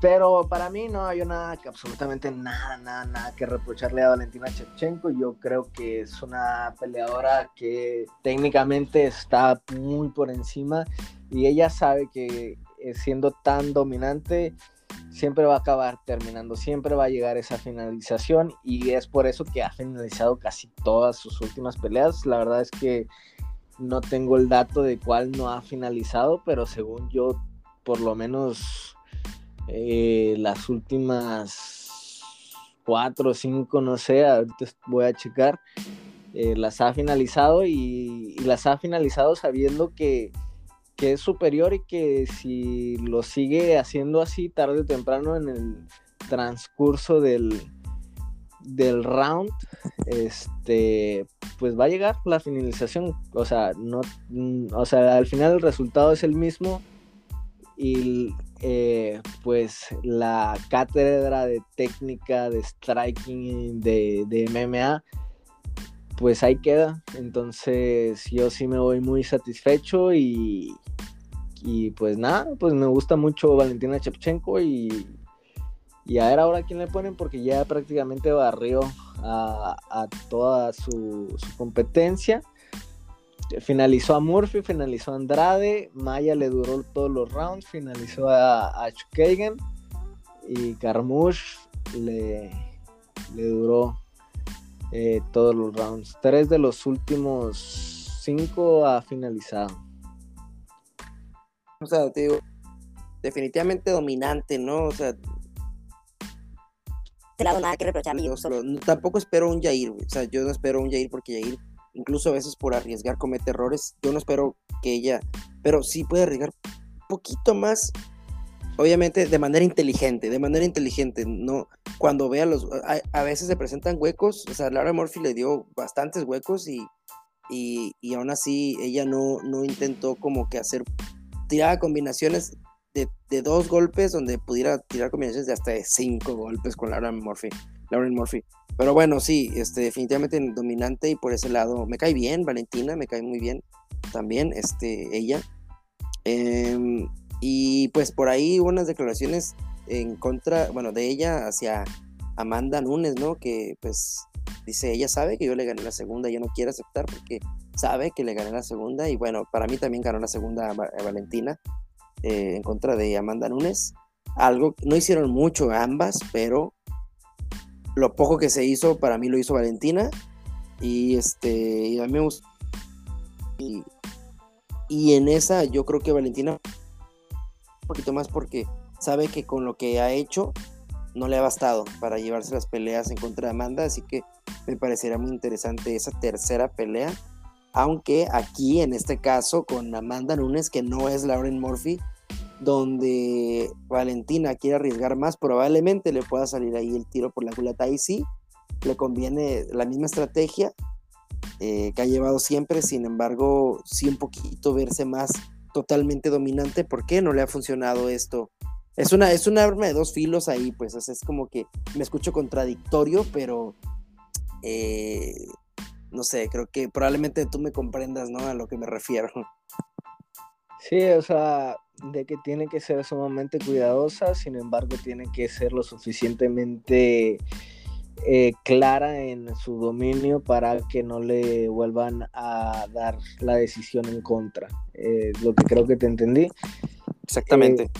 pero para mí no hay nada, absolutamente nada, nada, nada que reprocharle a Valentina Shevchenko. Yo creo que es una peleadora que técnicamente está muy por encima y ella sabe que eh, siendo tan dominante siempre va a acabar terminando, siempre va a llegar esa finalización y es por eso que ha finalizado casi todas sus últimas peleas. La verdad es que no tengo el dato de cuál no ha finalizado, pero según yo, por lo menos eh, las últimas cuatro o cinco, no sé, ahorita voy a checar, eh, las ha finalizado y, las ha finalizado sabiendo que, que, es superior y que si lo sigue haciendo así tarde o temprano en el transcurso del, del round, este, pues va a llegar la finalización. O sea, no, o sea, al final el resultado es el mismo y eh, pues la cátedra de técnica de striking de, de, MMA, pues ahí queda. Entonces yo sí me voy muy satisfecho y, y pues nada, pues me gusta mucho Valentina Chepchenko y, y a ver ahora quién le ponen porque ya prácticamente barrió a, toda su competencia finalizó a Murphy, finalizó a Andrade, Maya le duró todos los rounds, finalizó a, a y Carmouche le, le duró eh, todos los rounds. Tres de los últimos cinco ha finalizado. O sea, te digo, definitivamente dominante, ¿no? O sea, nada que reprochar. tampoco espero un Jair, o sea, yo no espero un Jair porque Jair incluso a veces por arriesgar comete errores. Yo no espero que ella, pero sí puede arriesgar poquito más, obviamente de manera inteligente, de manera inteligente, no cuando vea los, a, veces se presentan huecos, o sea, Laura Murphy le dio bastantes huecos y, y, y aún así ella no, no intentó como que hacer, tiraba combinaciones de, de, dos golpes donde pudiera tirar combinaciones de hasta cinco golpes con Laura Murphy, Lauren Murphy. Pero bueno, sí, este, definitivamente dominante y por ese lado me cae bien, Valentina, me cae muy bien también, este, ella. Em, y pues por ahí hubo unas declaraciones en contra, bueno, de ella hacia Amanda Nunes, ¿no? Que pues dice, ella sabe que yo le gané la segunda, yo no quiero aceptar porque sabe que le gané la segunda y bueno, para mí también ganó la segunda Valentina eh, en contra de Amanda Nunes. Algo, no hicieron mucho ambas, pero lo poco que se hizo, para mí lo hizo Valentina. Y este, a mí me gustó. Y, en esa yo creo que Valentina un poquito más porque sabe que con lo que ha hecho no le ha bastado para llevarse las peleas en contra de Amanda, así que me parecería muy interesante esa tercera pelea, aunque aquí en este caso con Amanda Nunes, que no es Lauren Murphy, donde Valentina quiere arriesgar más, probablemente le pueda salir ahí el tiro por la culata. Ahí sí, le conviene la misma estrategia eh, que ha llevado siempre, sin embargo, sí un poquito verse más totalmente dominante. ¿Por qué no le ha funcionado esto? Es una, es una arma de dos filos ahí, pues es como que me escucho contradictorio, pero eh, no sé, creo que probablemente tú me comprendas, ¿no? A lo que me refiero. Sí, o sea, de que tiene que ser sumamente cuidadosa, sin embargo tiene que ser lo suficientemente eh, clara en su dominio para que no le vuelvan a dar la decisión en contra. lo que creo que te entendí. Exactamente. Eh,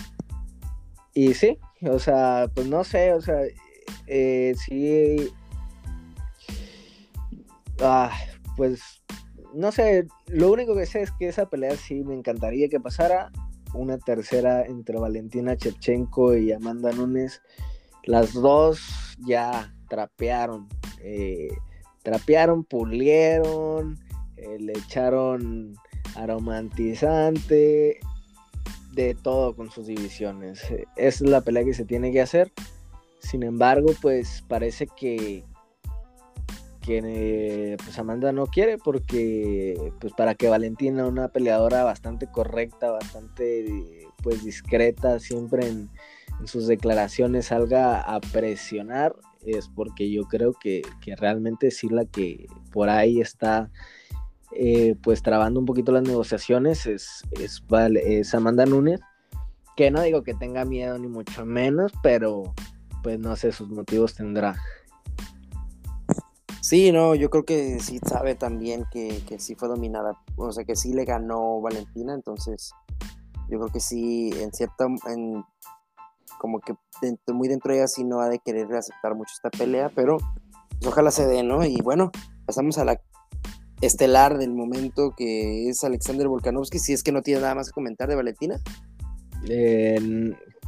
y sí, o sea, pues no sé, o sea, eh, sí. Ah, pues no sé, lo único que sé es que esa pelea sí me encantaría que pasara una tercera entre Valentina Chepchenko y Amanda Nunes. Las dos ya trapearon, eh, trapearon, pulieron, eh, le echaron aromatizante, de todo con sus divisiones. Es la pelea que se tiene que hacer. Sin embargo, pues parece que, que pues Amanda no quiere porque pues para que Valentina, una peleadora bastante correcta, bastante pues discreta, siempre en, sus declaraciones salga a presionar, es porque yo creo que, realmente sí la que por ahí está eh, pues trabando un poquito las negociaciones es, es, es Amanda Núñez, que no digo que tenga miedo ni mucho menos, pero pues no sé, sus motivos tendrá. Sí, no, yo creo que sí sabe también que, sí fue dominada, o sea, que sí le ganó Valentina, entonces yo creo que sí, en cierta, en, como que muy dentro de ella sí no ha de querer aceptar mucho esta pelea, pero pues, ojalá se dé, ¿no? Y bueno, pasamos a la estelar del momento que es Alexander Volkanovski, si es que no tiene nada más que comentar de Valentina.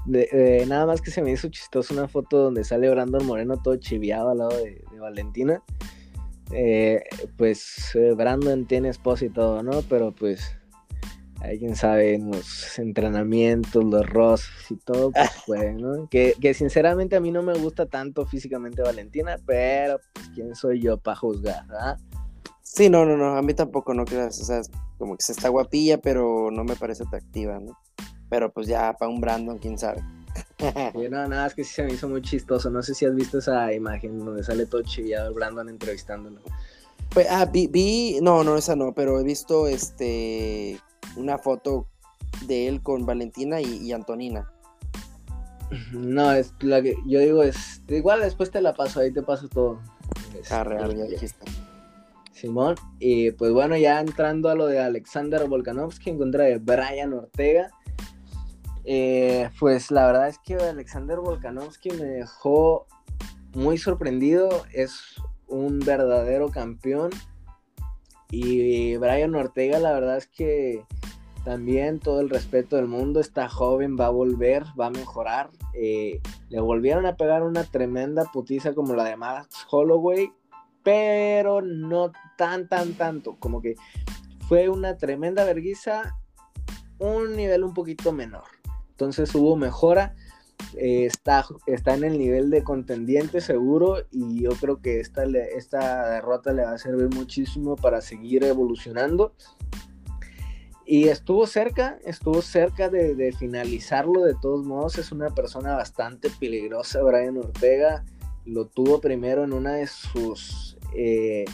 Nada más que se me hizo chistoso una foto donde sale Brandon Moreno todo chiviado al lado de, Valentina. Eh, pues eh, Brandon tiene esposa y todo, ¿no? Pero pues alguien sabe en los entrenamientos, los rostros y todo, pues *laughs* puede, ¿no? Que, que, sinceramente a mí no me gusta tanto físicamente Valentina, pero pues quién soy yo para juzgar, ¿verdad? Sí, no, no, no, a mí tampoco, no creas, o sea, como que se está guapilla, pero no me parece atractiva, ¿no? Pero pues ya para un Brandon, quién sabe. *laughs* Sí, no, nada, es que sí se me hizo muy chistoso. No sé si has visto esa imagen donde sale todo chillado el Brandon entrevistándolo. Pues, ah, vi, vi, no, no, esa no, pero he visto este una foto de él con Valentina y, Antonina. No, es la que yo digo es igual después te la paso, ahí te paso todo. ah, real, ya dijiste. Simón, y pues bueno, ya entrando a lo de Alexander Volkanovski en contra de Brian Ortega, eh, pues la verdad es que Alexander Volkanovski me dejó muy sorprendido, es un verdadero campeón y Brian Ortega la verdad es que también todo el respeto del mundo, está joven, va a volver, va a mejorar. Eh, le volvieron a pegar una tremenda putiza como la de Max Holloway, pero no tan, tan, tanto. Como que fue una tremenda vergüenza un nivel un poquito menor. Entonces hubo mejora. Eh, está, está en el nivel de contendiente seguro y yo creo que esta, esta derrota le va a servir muchísimo para seguir evolucionando. Y estuvo cerca, estuvo cerca de, finalizarlo de todos modos. Es una persona bastante peligrosa, Brian Ortega. Lo tuvo primero en una de sus eh,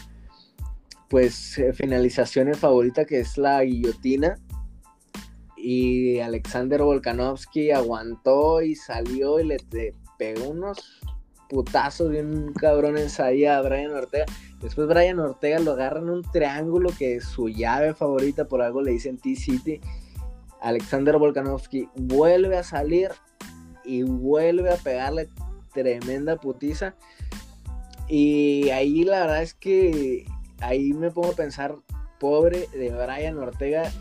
pues eh, finalizaciones favoritas que es la guillotina y Alexander Volkanovski aguantó y salió y le pegó unos putazos de un cabrón ensayado a Brian Ortega. Después Brian Ortega lo agarra en un triángulo que es su llave favorita, por algo le dicen T-City. Alexander Volkanovski vuelve a salir y vuelve a pegarle tremenda putiza. Y ahí la verdad es que ahí me pongo a pensar, pobre de Brian Ortega,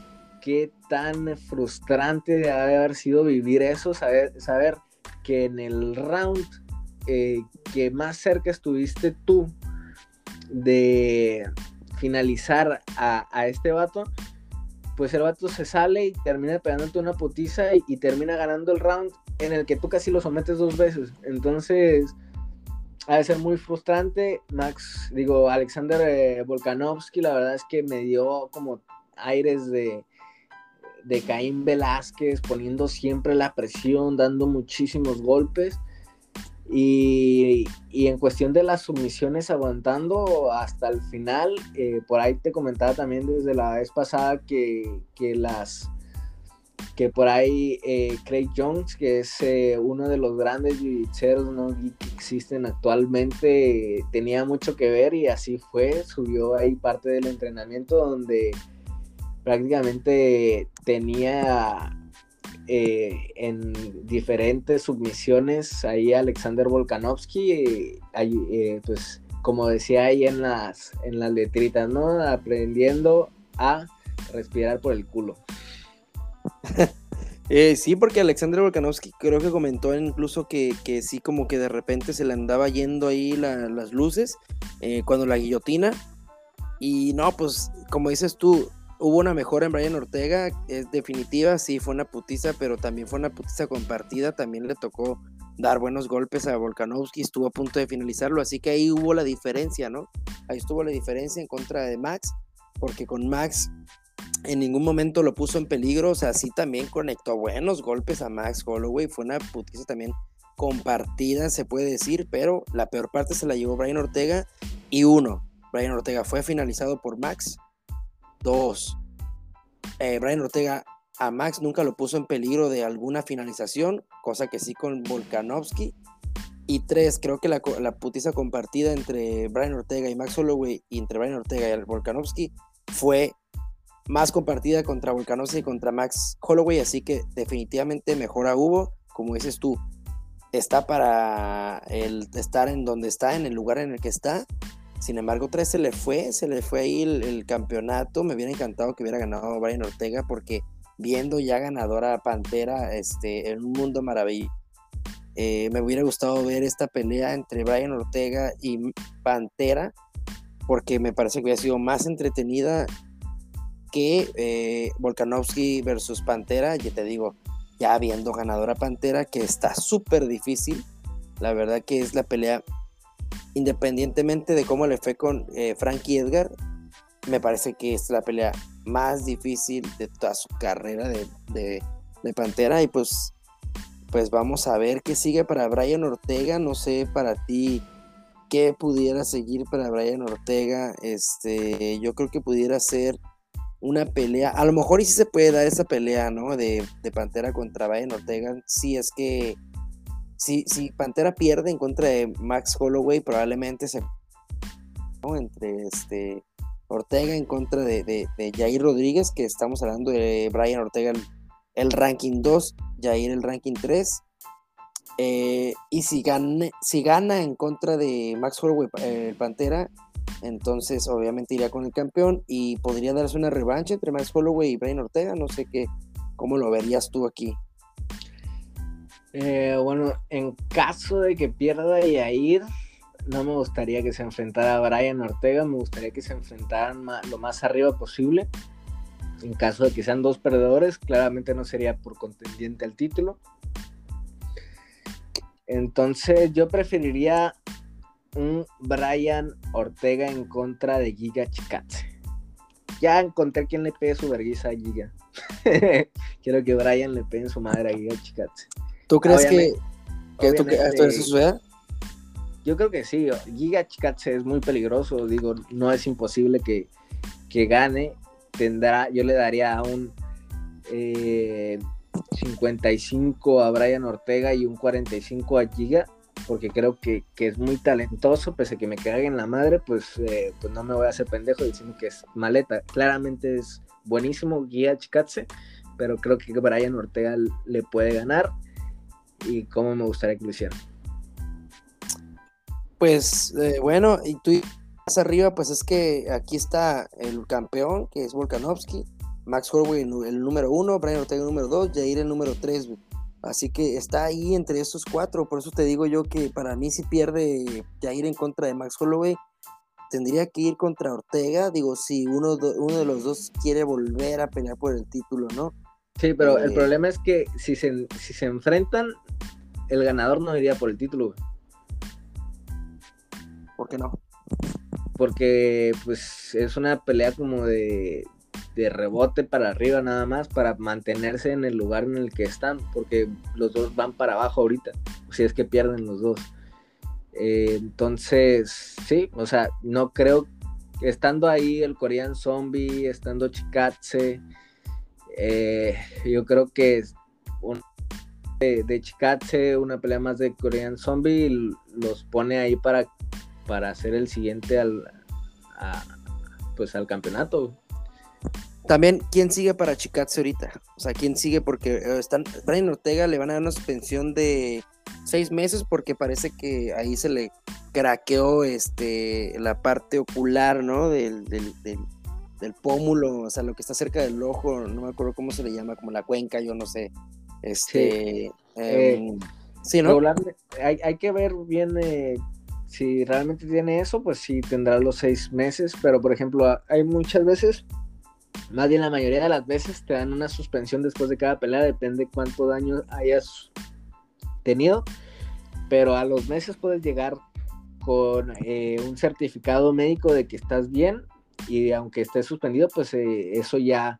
qué tan frustrante debe haber sido vivir eso, saber, saber que en el round eh, que más cerca estuviste tú de finalizar a, este vato, pues el vato se sale y termina pegándote una putiza y, termina ganando el round en el que tú casi lo sometes dos veces. Entonces, ha de ser muy frustrante. Max, digo, Alexander eh, Volkanovski, la verdad es que me dio como aires de, de Caín Velázquez, poniendo siempre la presión, dando muchísimos golpes. Y, en cuestión de las sumisiones, aguantando hasta el final. Eh, por ahí te comentaba también desde la vez pasada que, las que por ahí eh, Craig Jones, que es eh, uno de los grandes jiu que existen actualmente, tenía mucho que ver y así fue, subió ahí parte del entrenamiento donde prácticamente tenía eh, en diferentes submisiones ahí Alexander Volkanovski, eh, pues como decía ahí en las, en las letritas, ¿no? Aprendiendo a respirar por el culo. *laughs* Eh, sí, porque Alexander Volkanovski creo que comentó incluso que, que, sí, como que de repente se le andaba yendo ahí las luces cuando la guillotina. Y no, pues como dices tú, hubo una mejora en Brian Ortega, es definitiva, sí, fue una putiza, pero también fue una putiza compartida, también le tocó dar buenos golpes a Volkanovski, estuvo a punto de finalizarlo, así que ahí hubo la diferencia, ¿no? Ahí estuvo la diferencia en contra de Max, porque con Max en ningún momento lo puso en peligro, o sea, sí también conectó buenos golpes a Max Holloway, fue una putiza también compartida, se puede decir, pero la peor parte se la llevó Brian Ortega y uno, Brian Ortega fue finalizado por Max Dos, eh, Brian Ortega a Max nunca lo puso en peligro de alguna finalización, cosa que sí con Volkanovski. Y tres, creo que la, putiza compartida entre Brian Ortega y Max Holloway y entre Brian Ortega y Volkanovski fue más compartida contra Volkanovski y contra Max Holloway, así que definitivamente mejora hubo, como dices tú, está para el estar en donde está, en el lugar en el que está, sin embargo, tres se le fue, se le fue ahí el, campeonato. Me hubiera encantado que hubiera ganado Brian Ortega porque viendo ya ganadora Pantera este, en un mundo maravilloso, eh, me hubiera gustado ver esta pelea entre Brian Ortega y Pantera porque me parece que hubiera sido más entretenida que eh, Volkanovski versus Pantera. Ya te digo, ya viendo ganadora Pantera, que está súper difícil. La verdad que es la pelea independientemente de cómo le fue con eh, Frankie Edgar, me parece que es la pelea más difícil de toda su carrera de, Pantera. Y pues, pues vamos a ver qué sigue para Brian Ortega. No sé para ti qué pudiera seguir para Brian Ortega. Este, yo creo que pudiera ser una pelea. A lo mejor sí se puede dar esa pelea, ¿no? De, de Pantera contra Brian Ortega. Si es que si, si Pantera pierde en contra de Max Holloway, probablemente se. Entre este Ortega en contra de, de, Jair Rodríguez, que estamos hablando de Brian Ortega, el, ranking 2, Jair el ranking 3. Eh, y si, si gana en contra de Max Holloway, el Pantera, entonces obviamente iría con el campeón y podría darse una revancha entre Max Holloway y Brian Ortega. No sé qué, cómo lo verías tú aquí. Eh, bueno, en caso de que pierda Yair, no me gustaría que se enfrentara a Brian Ortega, me gustaría que se enfrentaran lo más arriba posible. En caso de que sean dos perdedores, claramente no sería por contendiente al título. Entonces yo preferiría un Brian Ortega en contra de Giga Chikatse. Ya encontré quien le pegue su vergüenza a Giga. *laughs* Quiero que Brian le pegue su madre a Giga Chikatse. ¿Tú crees que, esto, que suceda? Yo creo que sí. Giga Chikatse es muy peligroso. Digo, no es imposible que, que gane. Tendrá, yo le daría un eh, 55 a Brian Ortega y un 45 a Giga porque creo que, es muy talentoso, pese a que me cague en la madre, pues, eh, pues no me voy a hacer pendejo diciendo que es maleta. Claramente es buenísimo Guía Chikatse, pero creo que Brian Ortega le puede ganar y cómo me gustaría que lo hiciera. Pues eh, bueno, y tú más arriba, pues es que aquí está el campeón, que es Volkanovski, Max Holloway el número uno, Brian Ortega el número dos, Jair el número tres, Así que está ahí entre estos cuatro. Por eso te digo yo que para mí si pierde Jair en contra de Max Holloway, tendría que ir contra Ortega. Digo, si uno, uno de los dos quiere volver a pelear por el título, ¿no? Sí, pero el eh, problema es que si se, si se enfrentan, el ganador no iría por el título. ¿Por qué no? Porque pues es una pelea como de, de rebote para arriba nada más para mantenerse en el lugar en el que están, porque los dos van para abajo ahorita, si es que pierden los dos. Eh, entonces, sí, o sea, no creo, estando ahí el Korean Zombie, estando Chikatse, eh, yo creo que un, de, de, una pelea más de Korean Zombie, los pone ahí para, para hacer el siguiente al, pues al campeonato. También, ¿quién sigue para Chikatse ahorita? O sea, ¿quién sigue? Porque eh, están, Brian Ortega le van a dar una suspensión de seis meses porque parece que ahí se le craqueó este, la parte ocular, ¿no? Del, pómulo, o sea, lo que está cerca del ojo, no me acuerdo cómo se le llama, como la cuenca, yo no sé. Este, em, sí, ¿no? Hay, hay, que ver bien eh, si realmente tiene eso, pues sí tendrá los seis meses, pero por ejemplo, hay muchas veces más bien la mayoría de las veces te dan una suspensión después de cada pelea, depende cuánto daño hayas tenido, pero a los meses puedes llegar con eh, un certificado médico de que estás bien y aunque estés suspendido, pues eh, eso ya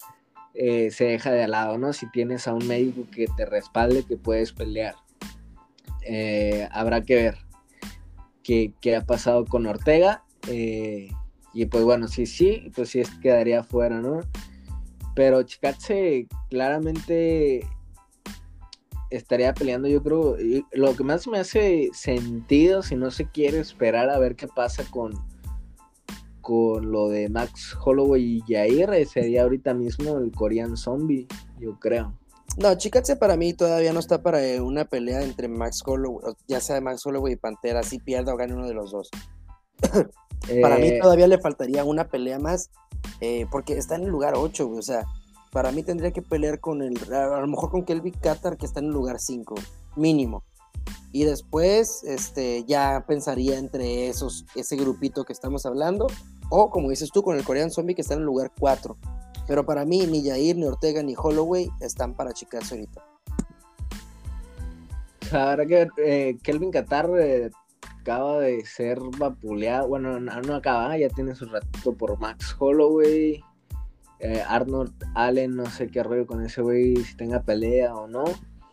eh, se deja de lado, ¿no? Si tienes a un médico que te respalde que puedes pelear. habrá que ver qué, qué, ha pasado con Ortega. Y pues bueno, sí, sí, pues sí quedaría fuera, ¿no? Pero Chikatse claramente estaría peleando, yo creo. lo que más me hace sentido, si no se quiere esperar a ver qué pasa con, con lo de Max Holloway y Jair, eh, sería ahorita mismo el Korean Zombie, yo creo. No, Chikatse para mí todavía no está para eh, una pelea entre Max Holloway, ya sea Max Holloway y Pantera, si pierda o gane uno de los dos. *coughs* Para mí eh, todavía le faltaría una pelea más, eh, porque está en el lugar 8, o sea, para mí tendría que pelear con el, a lo mejor con Kelvin Qatar, que está en el lugar 5, mínimo. Y después, este, ya pensaría entre esos, ese grupito que estamos hablando, o como dices tú, con el Korean Zombie, que está en el lugar 4. Pero para mí, ni Jair, ni Ortega, ni Holloway están para chicarse ahorita. Ahora que eh, Kelvin Qatar acaba de ser vapuleado, bueno, no, acaba, ya tiene su ratito por Max Holloway, eh, Arnold Allen, no sé qué rollo con ese güey, si tenga pelea o no,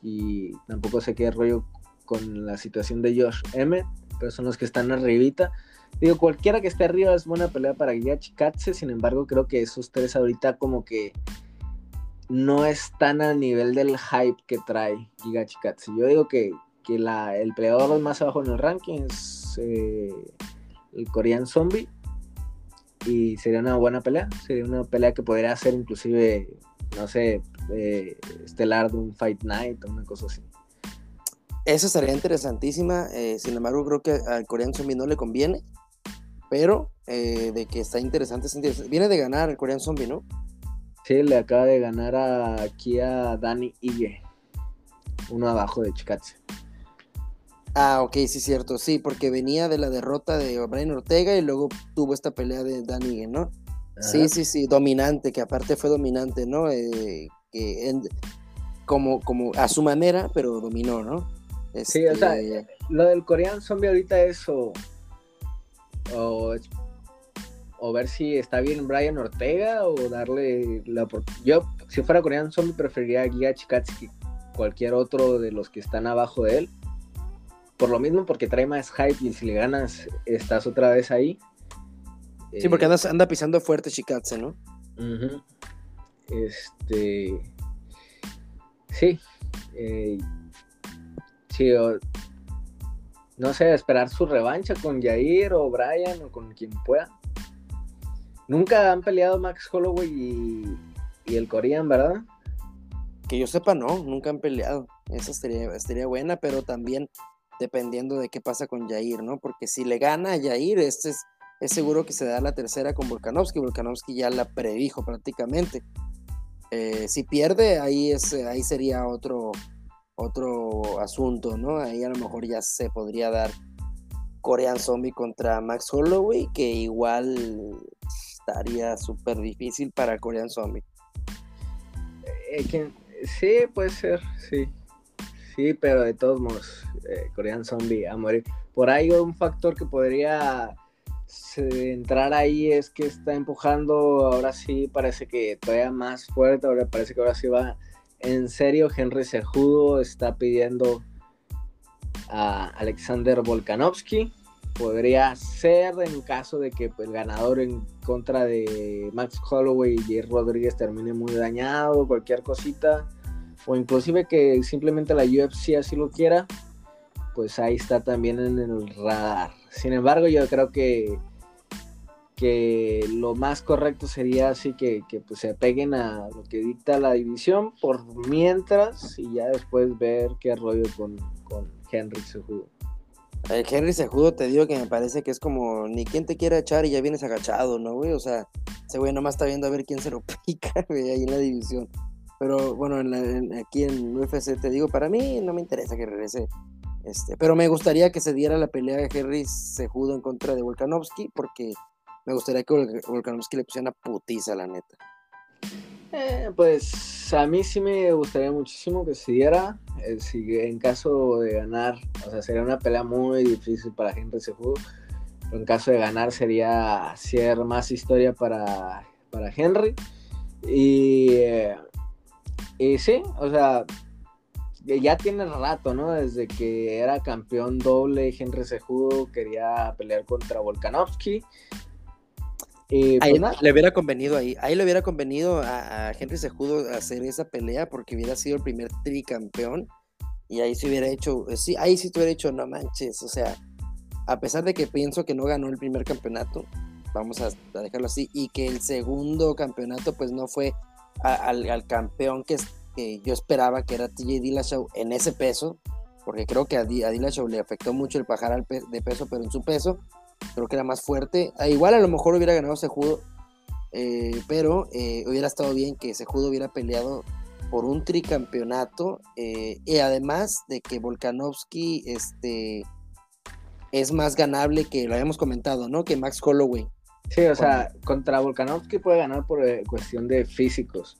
y tampoco sé qué rollo con la situación de Josh M, pero son los que están arribita. Digo, cualquiera que esté arriba es buena pelea para Giachi Katze, sin embargo, creo que esos tres ahorita como que no están al nivel del hype que trae Giga Katze. Yo digo que que la, el peleador más abajo en el ranking es eh, el Korean Zombie. Y sería una buena pelea. Sería una pelea que podría ser inclusive, no sé, eh, estelar de un Fight Night o una cosa así. Esa sería interesantísima. Eh, sin embargo, creo que al Korean Zombie no le conviene. Pero de que está interesante, Viene de ganar el Korean Zombie, ¿no? Sí, le acaba de ganar aquí a Dani Ige. Uno abajo de Chikatse. Ah, ok, sí, cierto, sí, porque venía de la derrota de Brian Ortega y luego tuvo esta pelea de Danny, ¿no? Sí, sí, sí, dominante, que aparte fue dominante, ¿no? Eh, que como, como a su manera, pero dominó, ¿no? Sí, o sea, este, lo del Korean Zombie ahorita es o, o, ver si está bien Brian Ortega o darle la Yo, si fuera Korean Zombie, preferiría a Giga Chikatsuki cualquier otro de los que están abajo de él. Por lo mismo, porque trae más hype y si le ganas, estás otra vez ahí. Sí, porque anda, anda pisando fuerte Chikatse, ¿no? Este. Sí. Eh, sí, no sé, esperar su revancha con Jair o Brian o con quien pueda. Nunca han peleado Max Holloway y, el Korean, ¿verdad? Que yo sepa, no, nunca han peleado. Esa estaría, buena, pero también dependiendo de qué pasa con Jair, ¿no? Porque si le gana a Jair, este es, es seguro que se da la tercera con Volkanovski. Volkanovski ya la predijo prácticamente. Eh, si pierde, ahí, es, ahí sería otro, otro asunto, ¿no? Ahí a lo mejor ya se podría dar Korean Zombie contra Max Holloway, que igual estaría súper difícil para Korean Zombie. Eh, sí, puede ser, sí. Sí, pero de todos modos, eh, Korean Zombie a morir. Por ahí un factor que podría entrar ahí es que está empujando, ahora sí parece que todavía más fuerte, ahora parece que ahora sí va en serio. Henry Sejudo está pidiendo a Alexander Volkanovski. Podría ser en caso de que pues, el ganador en contra de Max Holloway y Jerry Rodríguez termine muy dañado, cualquier cosita, o inclusive que simplemente la UFC así lo quiera, pues ahí está también en el radar. Sin embargo, yo creo que, que lo más correcto sería así que, pues, se apeguen a lo que dicta la división por mientras y ya después ver qué rollo con, con Henry Sejudo. El Henry Sejudo te digo que me parece que es como ni quien te quiera echar y ya vienes agachado, ¿no, güey? O sea, ese güey nomás está viendo a ver quién se lo *laughs* pica, güey, ahí en la división. Pero bueno, aquí en UFC te digo, para mí no me interesa que regrese este, pero me gustaría que se diera la pelea de Henry Sejudo en contra de Volkanovski, porque me gustaría que Volkanovski le pusiera una putiza, la neta. Eh, pues a mí sí me gustaría muchísimo que se diera. Eh, en caso de ganar, o sea, sería una pelea muy difícil para Henry Sejudo. Pero en caso de ganar, sería hacer más historia para, para Henry. Y, eh, y sí, o sea, ya tiene rato, ¿no? Desde que era campeón doble, Henry Sejudo quería pelear contra Volkanovski. Pues ahí le hubiera convenido ahí, ahí le hubiera convenido a, Henry Sejudo hacer esa pelea porque hubiera sido el primer tricampeón y ahí se hubiera hecho, eh, sí, ahí sí te hubiera hecho, no manches, o sea, a pesar de que pienso que no ganó el primer campeonato, vamos a, dejarlo así, y que el segundo campeonato pues no fue al, al campeón que que yo esperaba que era TJ Dillashaw en ese peso, porque creo que a, Dillashaw le afectó mucho el bajar de peso, pero en su peso creo que era más fuerte. Ah, igual a lo mejor hubiera ganado Sejudo, eh, pero eh, hubiera estado bien que Sejudo hubiera peleado por un tricampeonato eh, y además de que Volkanovski este, es más ganable que lo habíamos comentado, ¿no? Que Max Holloway. Sí, o sea, contra Volkanovski puede ganar por cuestión de físicos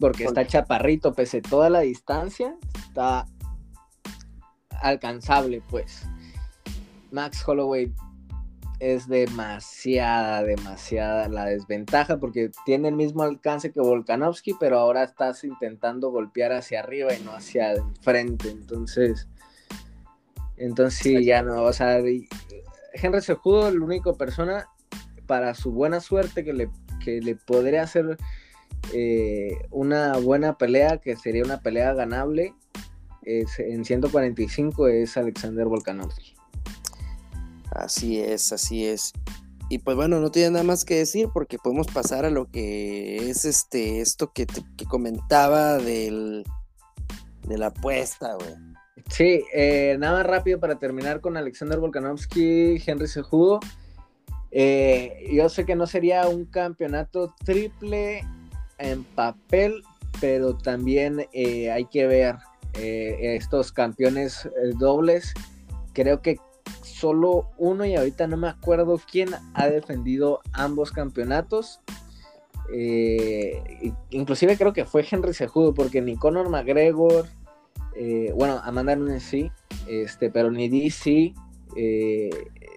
porque está chaparrito, pese toda la distancia, está alcanzable, pues. Max Holloway es demasiada, demasiada la desventaja porque tiene el mismo alcance que Volkanovski, pero ahora estás intentando golpear hacia arriba y no hacia enfrente. Entonces, entonces sí, ya no, o sea, Henry Sejudo, la única persona para su buena suerte que le, que le podría hacer eh, una buena pelea, que sería una pelea ganable, en 145 es Alexander Volkanovski. Así es, así es. Y pues bueno, no tiene nada más que decir porque podemos pasar a lo que es este esto que, comentaba del, de la apuesta, güey. Sí, eh, nada rápido para terminar con Alexander Volkanovski, Henry Sejudo. Eh, yo sé que no sería un campeonato triple en papel, pero también hay que ver estos campeones dobles. Creo que solo uno y ahorita no me acuerdo quién ha defendido ambos campeonatos. Eh, inclusive creo que fue Henry Sejudo, porque ni Conor McGregor, eh, bueno, Amanda Nunes sí, este, pero ni DC, eh,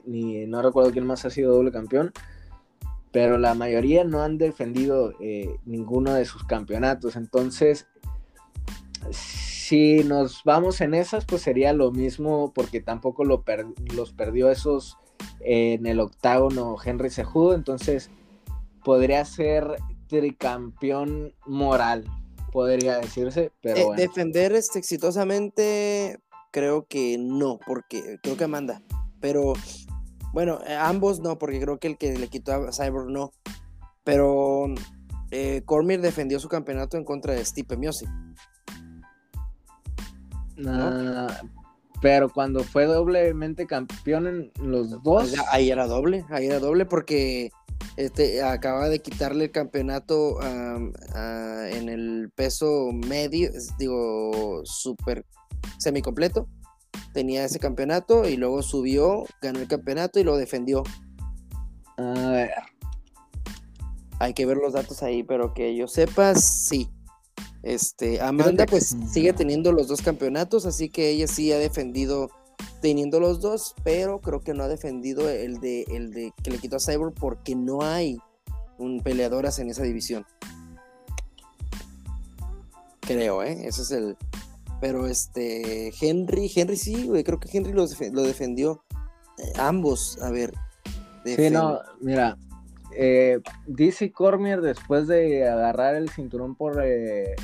ni no recuerdo quién más ha sido doble campeón, pero la mayoría no han defendido ninguno de sus campeonatos. Entonces, si nos vamos en esas, pues sería lo mismo, porque tampoco lo los perdió esos en el octágono Henry Sejudo, entonces podría ser tricampeón moral, podría decirse, pero eh, Defender este, exitosamente, creo que no, porque creo que manda, pero bueno, eh, ambos no, porque creo que el que le quitó a Cyborg no, pero eh, Cormier defendió su campeonato en contra de Stipe Miocic. Pero cuando fue doblemente campeón en los dos. Ahí era doble, ahí era doble porque este, acaba de quitarle el campeonato en el peso medio, digo, super semicompleto. Tenía ese campeonato y luego subió, ganó el campeonato y lo defendió. A ver. Hay que ver los datos ahí, pero que yo sepa, sí. Este, Amanda pues sigue teniendo los dos campeonatos, así que ella sí ha defendido teniendo los dos, pero creo que no ha defendido el de, el de que le quitó a Cyborg porque no hay un peleadoras en esa división. Creo, ¿eh? Ese es el... Pero este, Henry, Henry sí, güey, creo que Henry lo, defendió. Eh, ambos, a ver. Sí, no, mira, eh, DC Cormier después de agarrar el cinturón por eh,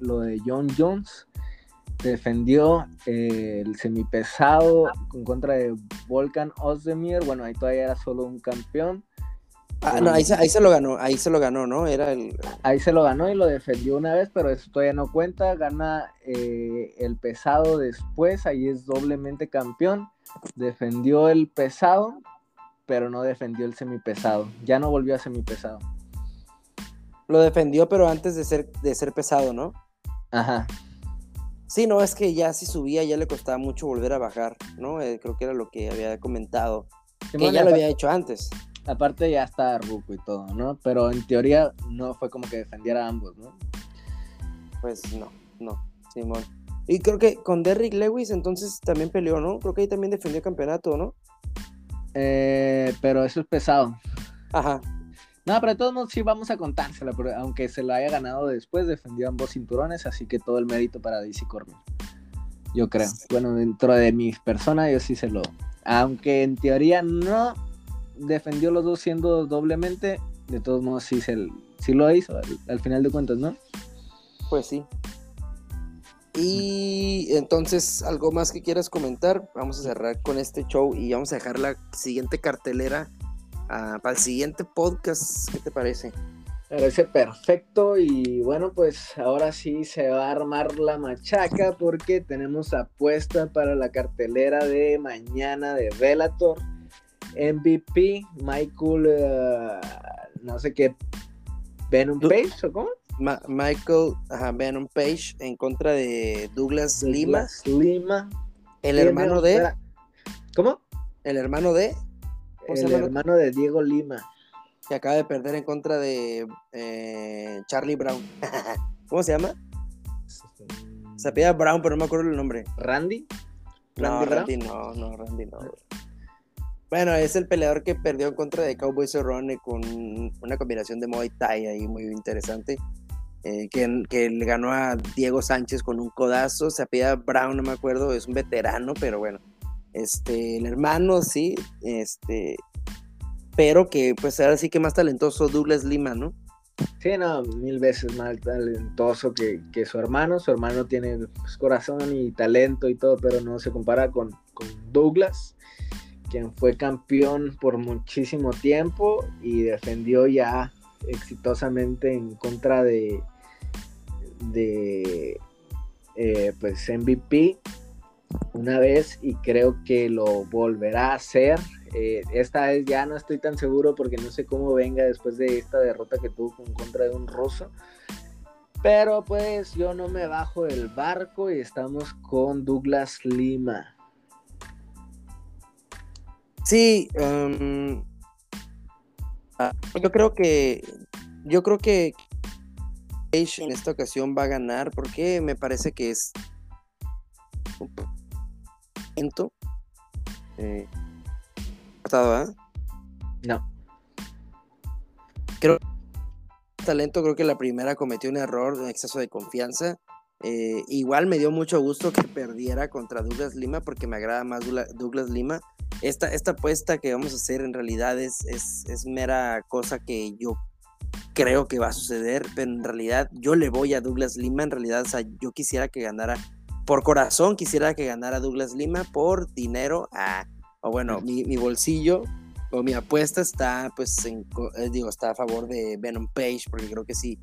lo de John Jones, defendió eh, el semipesado en contra de Volkan Ozdemir. Bueno, ahí todavía era solo un campeón. Ah, no, ahí, se lo ganó, ahí se lo ganó, ¿no? Era el... Ahí se lo ganó y lo defendió una vez, pero eso todavía no cuenta. Gana eh, el pesado después, ahí es doblemente campeón. Defendió el pesado, pero no defendió el semipesado. Ya no volvió a semipesado. Lo defendió, pero antes de ser, de ser pesado, ¿no? Ajá. Sí, no, es que ya si subía ya le costaba mucho volver a bajar, ¿no? Eh, creo que era lo que había comentado. que ya lo había hecho antes. Aparte ya está Ruco y todo, ¿no? Pero en teoría no fue como que defendiera a ambos, ¿no? Pues no, no, Simón. Y creo que con Derrick Lewis entonces también peleó, ¿no? Creo que ahí también defendió el campeonato, ¿no? Eh, pero eso es pesado. Ajá. No, pero de todos modos sí vamos a contársela, aunque se lo haya ganado después, defendió ambos cinturones, así que todo el mérito para DC Corbin. Yo creo. Bueno, dentro de mis personas, yo sí se lo. Aunque en teoría no defendió los dos siendo doblemente, de todos modos sí, se, sí lo hizo al, final de cuentas, ¿no? Pues sí. Y entonces, ¿algo más que quieras comentar? Vamos a cerrar con este show y vamos a dejar la siguiente cartelera para el siguiente podcast. ¿Qué te parece? Parece perfecto y bueno, pues ahora sí se va a armar la machaca porque tenemos apuesta para la cartelera de mañana de Velator. MVP, Michael, eh, no sé qué, Venom Page o cómo? Michael Venom Page en contra de Douglas, Lima. Lima. El hermano de. ¿Cómo? El hermano de el hermano de Diego Lima. Que acaba de perder en contra de eh, Charlie Brown. *laughs* ¿Cómo se llama? Se apellida Brown, pero no me acuerdo el nombre. ¿Randy? no, Randy no, no, Randy no. Bueno, es el peleador que perdió en contra de Cowboy Cerrone con una combinación de Muay Thai ahí muy interesante. Eh, que, que, le ganó a Diego Sánchez con un codazo. Se apellida Brown, no me acuerdo, es un veterano, pero bueno este, el hermano, sí, este, pero que pues ahora sí que más talentoso Douglas Lima, ¿no? Sí, no, mil veces más talentoso que, su hermano. Su hermano tiene pues, corazón y talento y todo, pero no se compara con, Douglas, quien fue campeón por muchísimo tiempo y defendió ya exitosamente en contra de, de eh, pues MVP una vez y creo que lo volverá a hacer. Eh, esta vez ya no estoy tan seguro porque no sé cómo venga después de esta derrota que tuvo en contra de un ruso. Pero pues yo no me bajo del barco y estamos con Douglas Lima. Sí, em, ah, yo creo que yo creo que en esta ocasión va a ganar porque me parece que es un talento. Eh, no. Creo talento, creo que la primera cometió un error, un exceso de confianza. Eh, igual me dio mucho gusto que perdiera contra Douglas Lima porque me agrada más Douglas Lima. Esta, esta apuesta que vamos a hacer en realidad es, es, es mera cosa que yo creo que va a suceder, pero en realidad yo le voy a Douglas Lima, en realidad, o sea, yo quisiera que ganara, por corazón quisiera que ganara Douglas Lima, por dinero, ah, o bueno, mi, mi, bolsillo o mi apuesta está, pues, en, eh, digo, está a favor de Venom Page, porque creo que sí,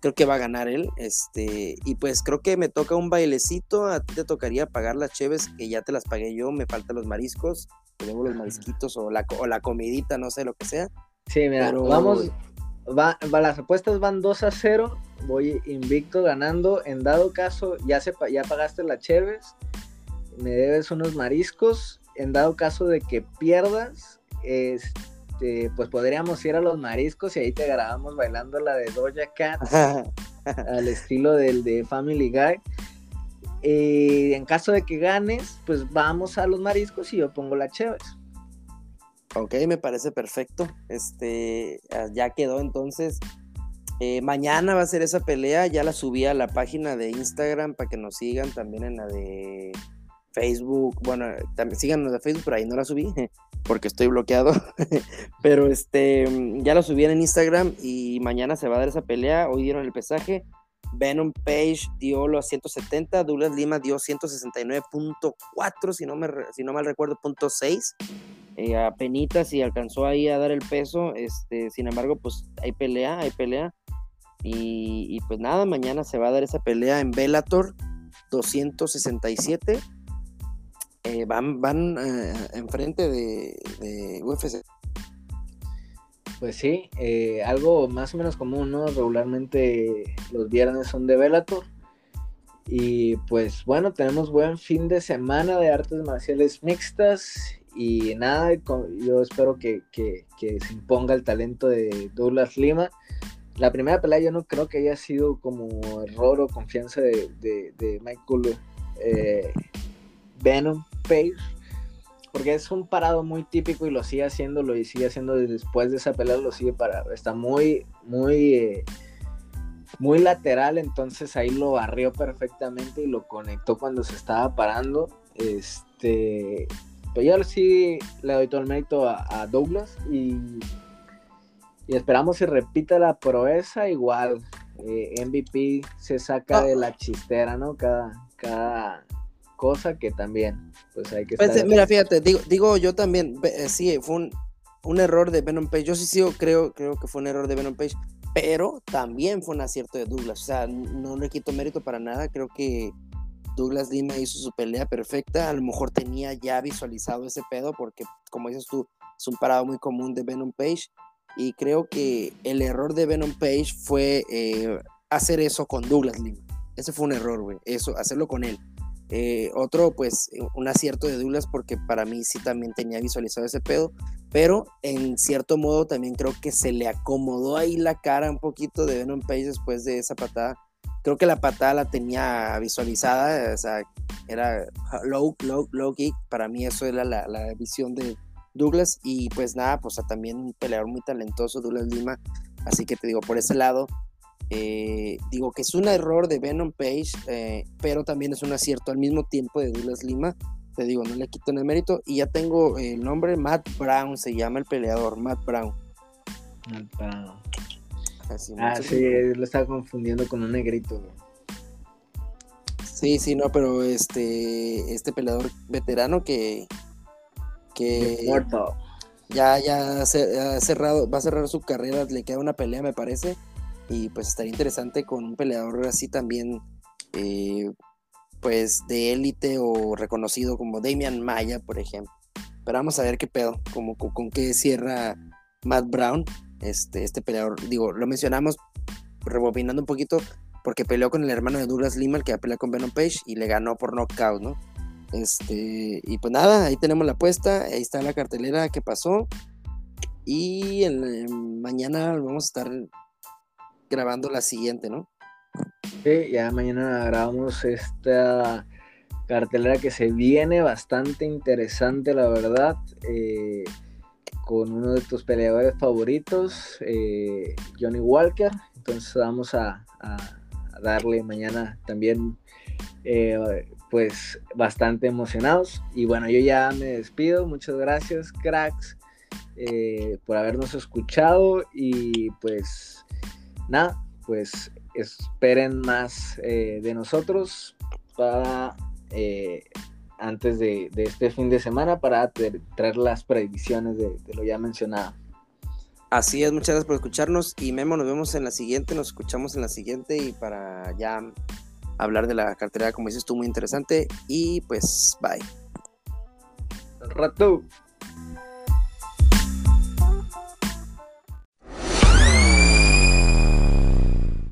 creo que va a ganar él, este, y pues creo que me toca un bailecito, a ti te tocaría pagar las cheves, que ya te las pagué yo, me faltan los mariscos, te debo los marisquitos o la, o la comidita, no sé, lo que sea. Sí, mira, vamos, Va, las apuestas van 2 a 0. Voy invicto ganando. En dado caso, ya, se, ya pagaste la Cheves. Me debes unos mariscos. En dado caso de que pierdas, este, pues podríamos ir a los mariscos y ahí te grabamos bailando la de Doja Cat *laughs* al estilo del de Family Guy. Y en caso de que ganes, pues vamos a los mariscos y yo pongo la Cheves. Ok, me parece perfecto. Este, ah, ya quedó entonces. Eh, mañana va a ser esa pelea. Ya la subí a la página de Instagram para que nos sigan también en la de Facebook. Bueno, también síganos de Facebook, pero ahí no la subí *laughs* porque estoy bloqueado. *laughs* pero este, ya la subí en Instagram y mañana se va a dar esa pelea. Hoy dieron el pesaje. Venom Page dio los 170, Douglas Lima dio 169.4, si no me si no mal recuerdo, punto 6 eh, a penitas y alcanzó ahí a dar el peso. Este, sin embargo, pues hay pelea, hay pelea. Y, pues nada, mañana se va a dar esa pelea en Bellator 267. Eh, van van eh, enfrente de, de, UFC. Pues sí, eh, algo más o menos común, ¿no? Regularmente los viernes son de Bellator. Y pues bueno, tenemos buen fin de semana de artes marciales mixtas y nada, yo espero que, se imponga el talento de Douglas Lima. La primera pelea yo no creo que haya sido como error o confianza de, Michael eh, Venom Page, porque es un parado muy típico y lo sigue haciendo, lo sigue haciendo después de esa pelea, lo sigue para, está muy, muy, eh, muy lateral, entonces ahí lo barrió perfectamente y lo conectó cuando se estaba parando. Este, pues yo sí le doy todo el mérito a, Douglas y, y, esperamos que repita la proeza igual. Eh, MVP se saca ah. de la chistera, ¿no? Cada, cada cosa que también, pues hay que pues, Mira, fíjate, digo, digo yo también, eh, sí, fue un, un, error de Venom Page. Yo sí sigo, creo, creo que fue un error de Venom Page, pero también fue un acierto de Douglas. O sea, no le quito mérito para nada. Creo que Douglas Lima hizo su pelea perfecta, a lo mejor tenía ya visualizado ese pedo porque, como dices tú, es un parado muy común de Venom Page y creo que el error de Venom Page fue eh, hacer eso con Douglas Lima. Ese fue un error, güey, eso, hacerlo con él. Eh, otro, pues, un acierto de Douglas porque para mí sí también tenía visualizado ese pedo, pero en cierto modo también creo que se le acomodó ahí la cara un poquito de Venom Page después de esa patada creo que la patada la tenía visualizada, o sea, era low, low, low kick, para mí eso era la, la visión de Douglas y pues nada, pues también un peleador muy talentoso, Douglas Lima, así que te digo, por ese lado, eh, digo que es un error de Venom Page, eh, pero también es un acierto al mismo tiempo de Douglas Lima, te digo, no le quito en el mérito, y ya tengo el nombre, Matt Brown, se llama el peleador, Matt Brown. Matt Brown ah, sí, lo estaba confundiendo con un negrito. Sí, sí, no, pero este, este peleador veterano que, que ya, ya ha cerrado, va a cerrar su carrera, le queda una pelea, me parece, y pues estaría interesante con un peleador así también, eh, pues de élite o reconocido como Damian Maya, por ejemplo. Pero vamos a ver qué pedo, como con, con qué cierra Matt Brown este, este peleador, digo, lo mencionamos rebobinando un poquito porque peleó con el hermano de Douglas Lima, el que pelea con Venom Page y le ganó por knockout, ¿no? Este, y pues nada, ahí tenemos la apuesta, ahí está la cartelera que pasó. Y mañana vamos a estar grabando la siguiente, ¿no? Sí, ya mañana grabamos esta cartelera que se viene bastante interesante, la verdad. Eh, con uno de tus peleadores favoritos, eh, Johnny Walker. Entonces vamos a, darle mañana también, eh, pues bastante emocionados. Y bueno, yo ya me despido. Muchas gracias, cracks, por habernos escuchado. Y pues nada, pues esperen más de nosotros para eh, antes de, este fin de semana para traer las predicciones de, lo ya mencionado. Así es, muchas gracias por escucharnos y Memo, nos vemos en la siguiente, nos escuchamos en la siguiente y para ya hablar de la cartera, como dices tú, muy interesante y pues bye. Rato.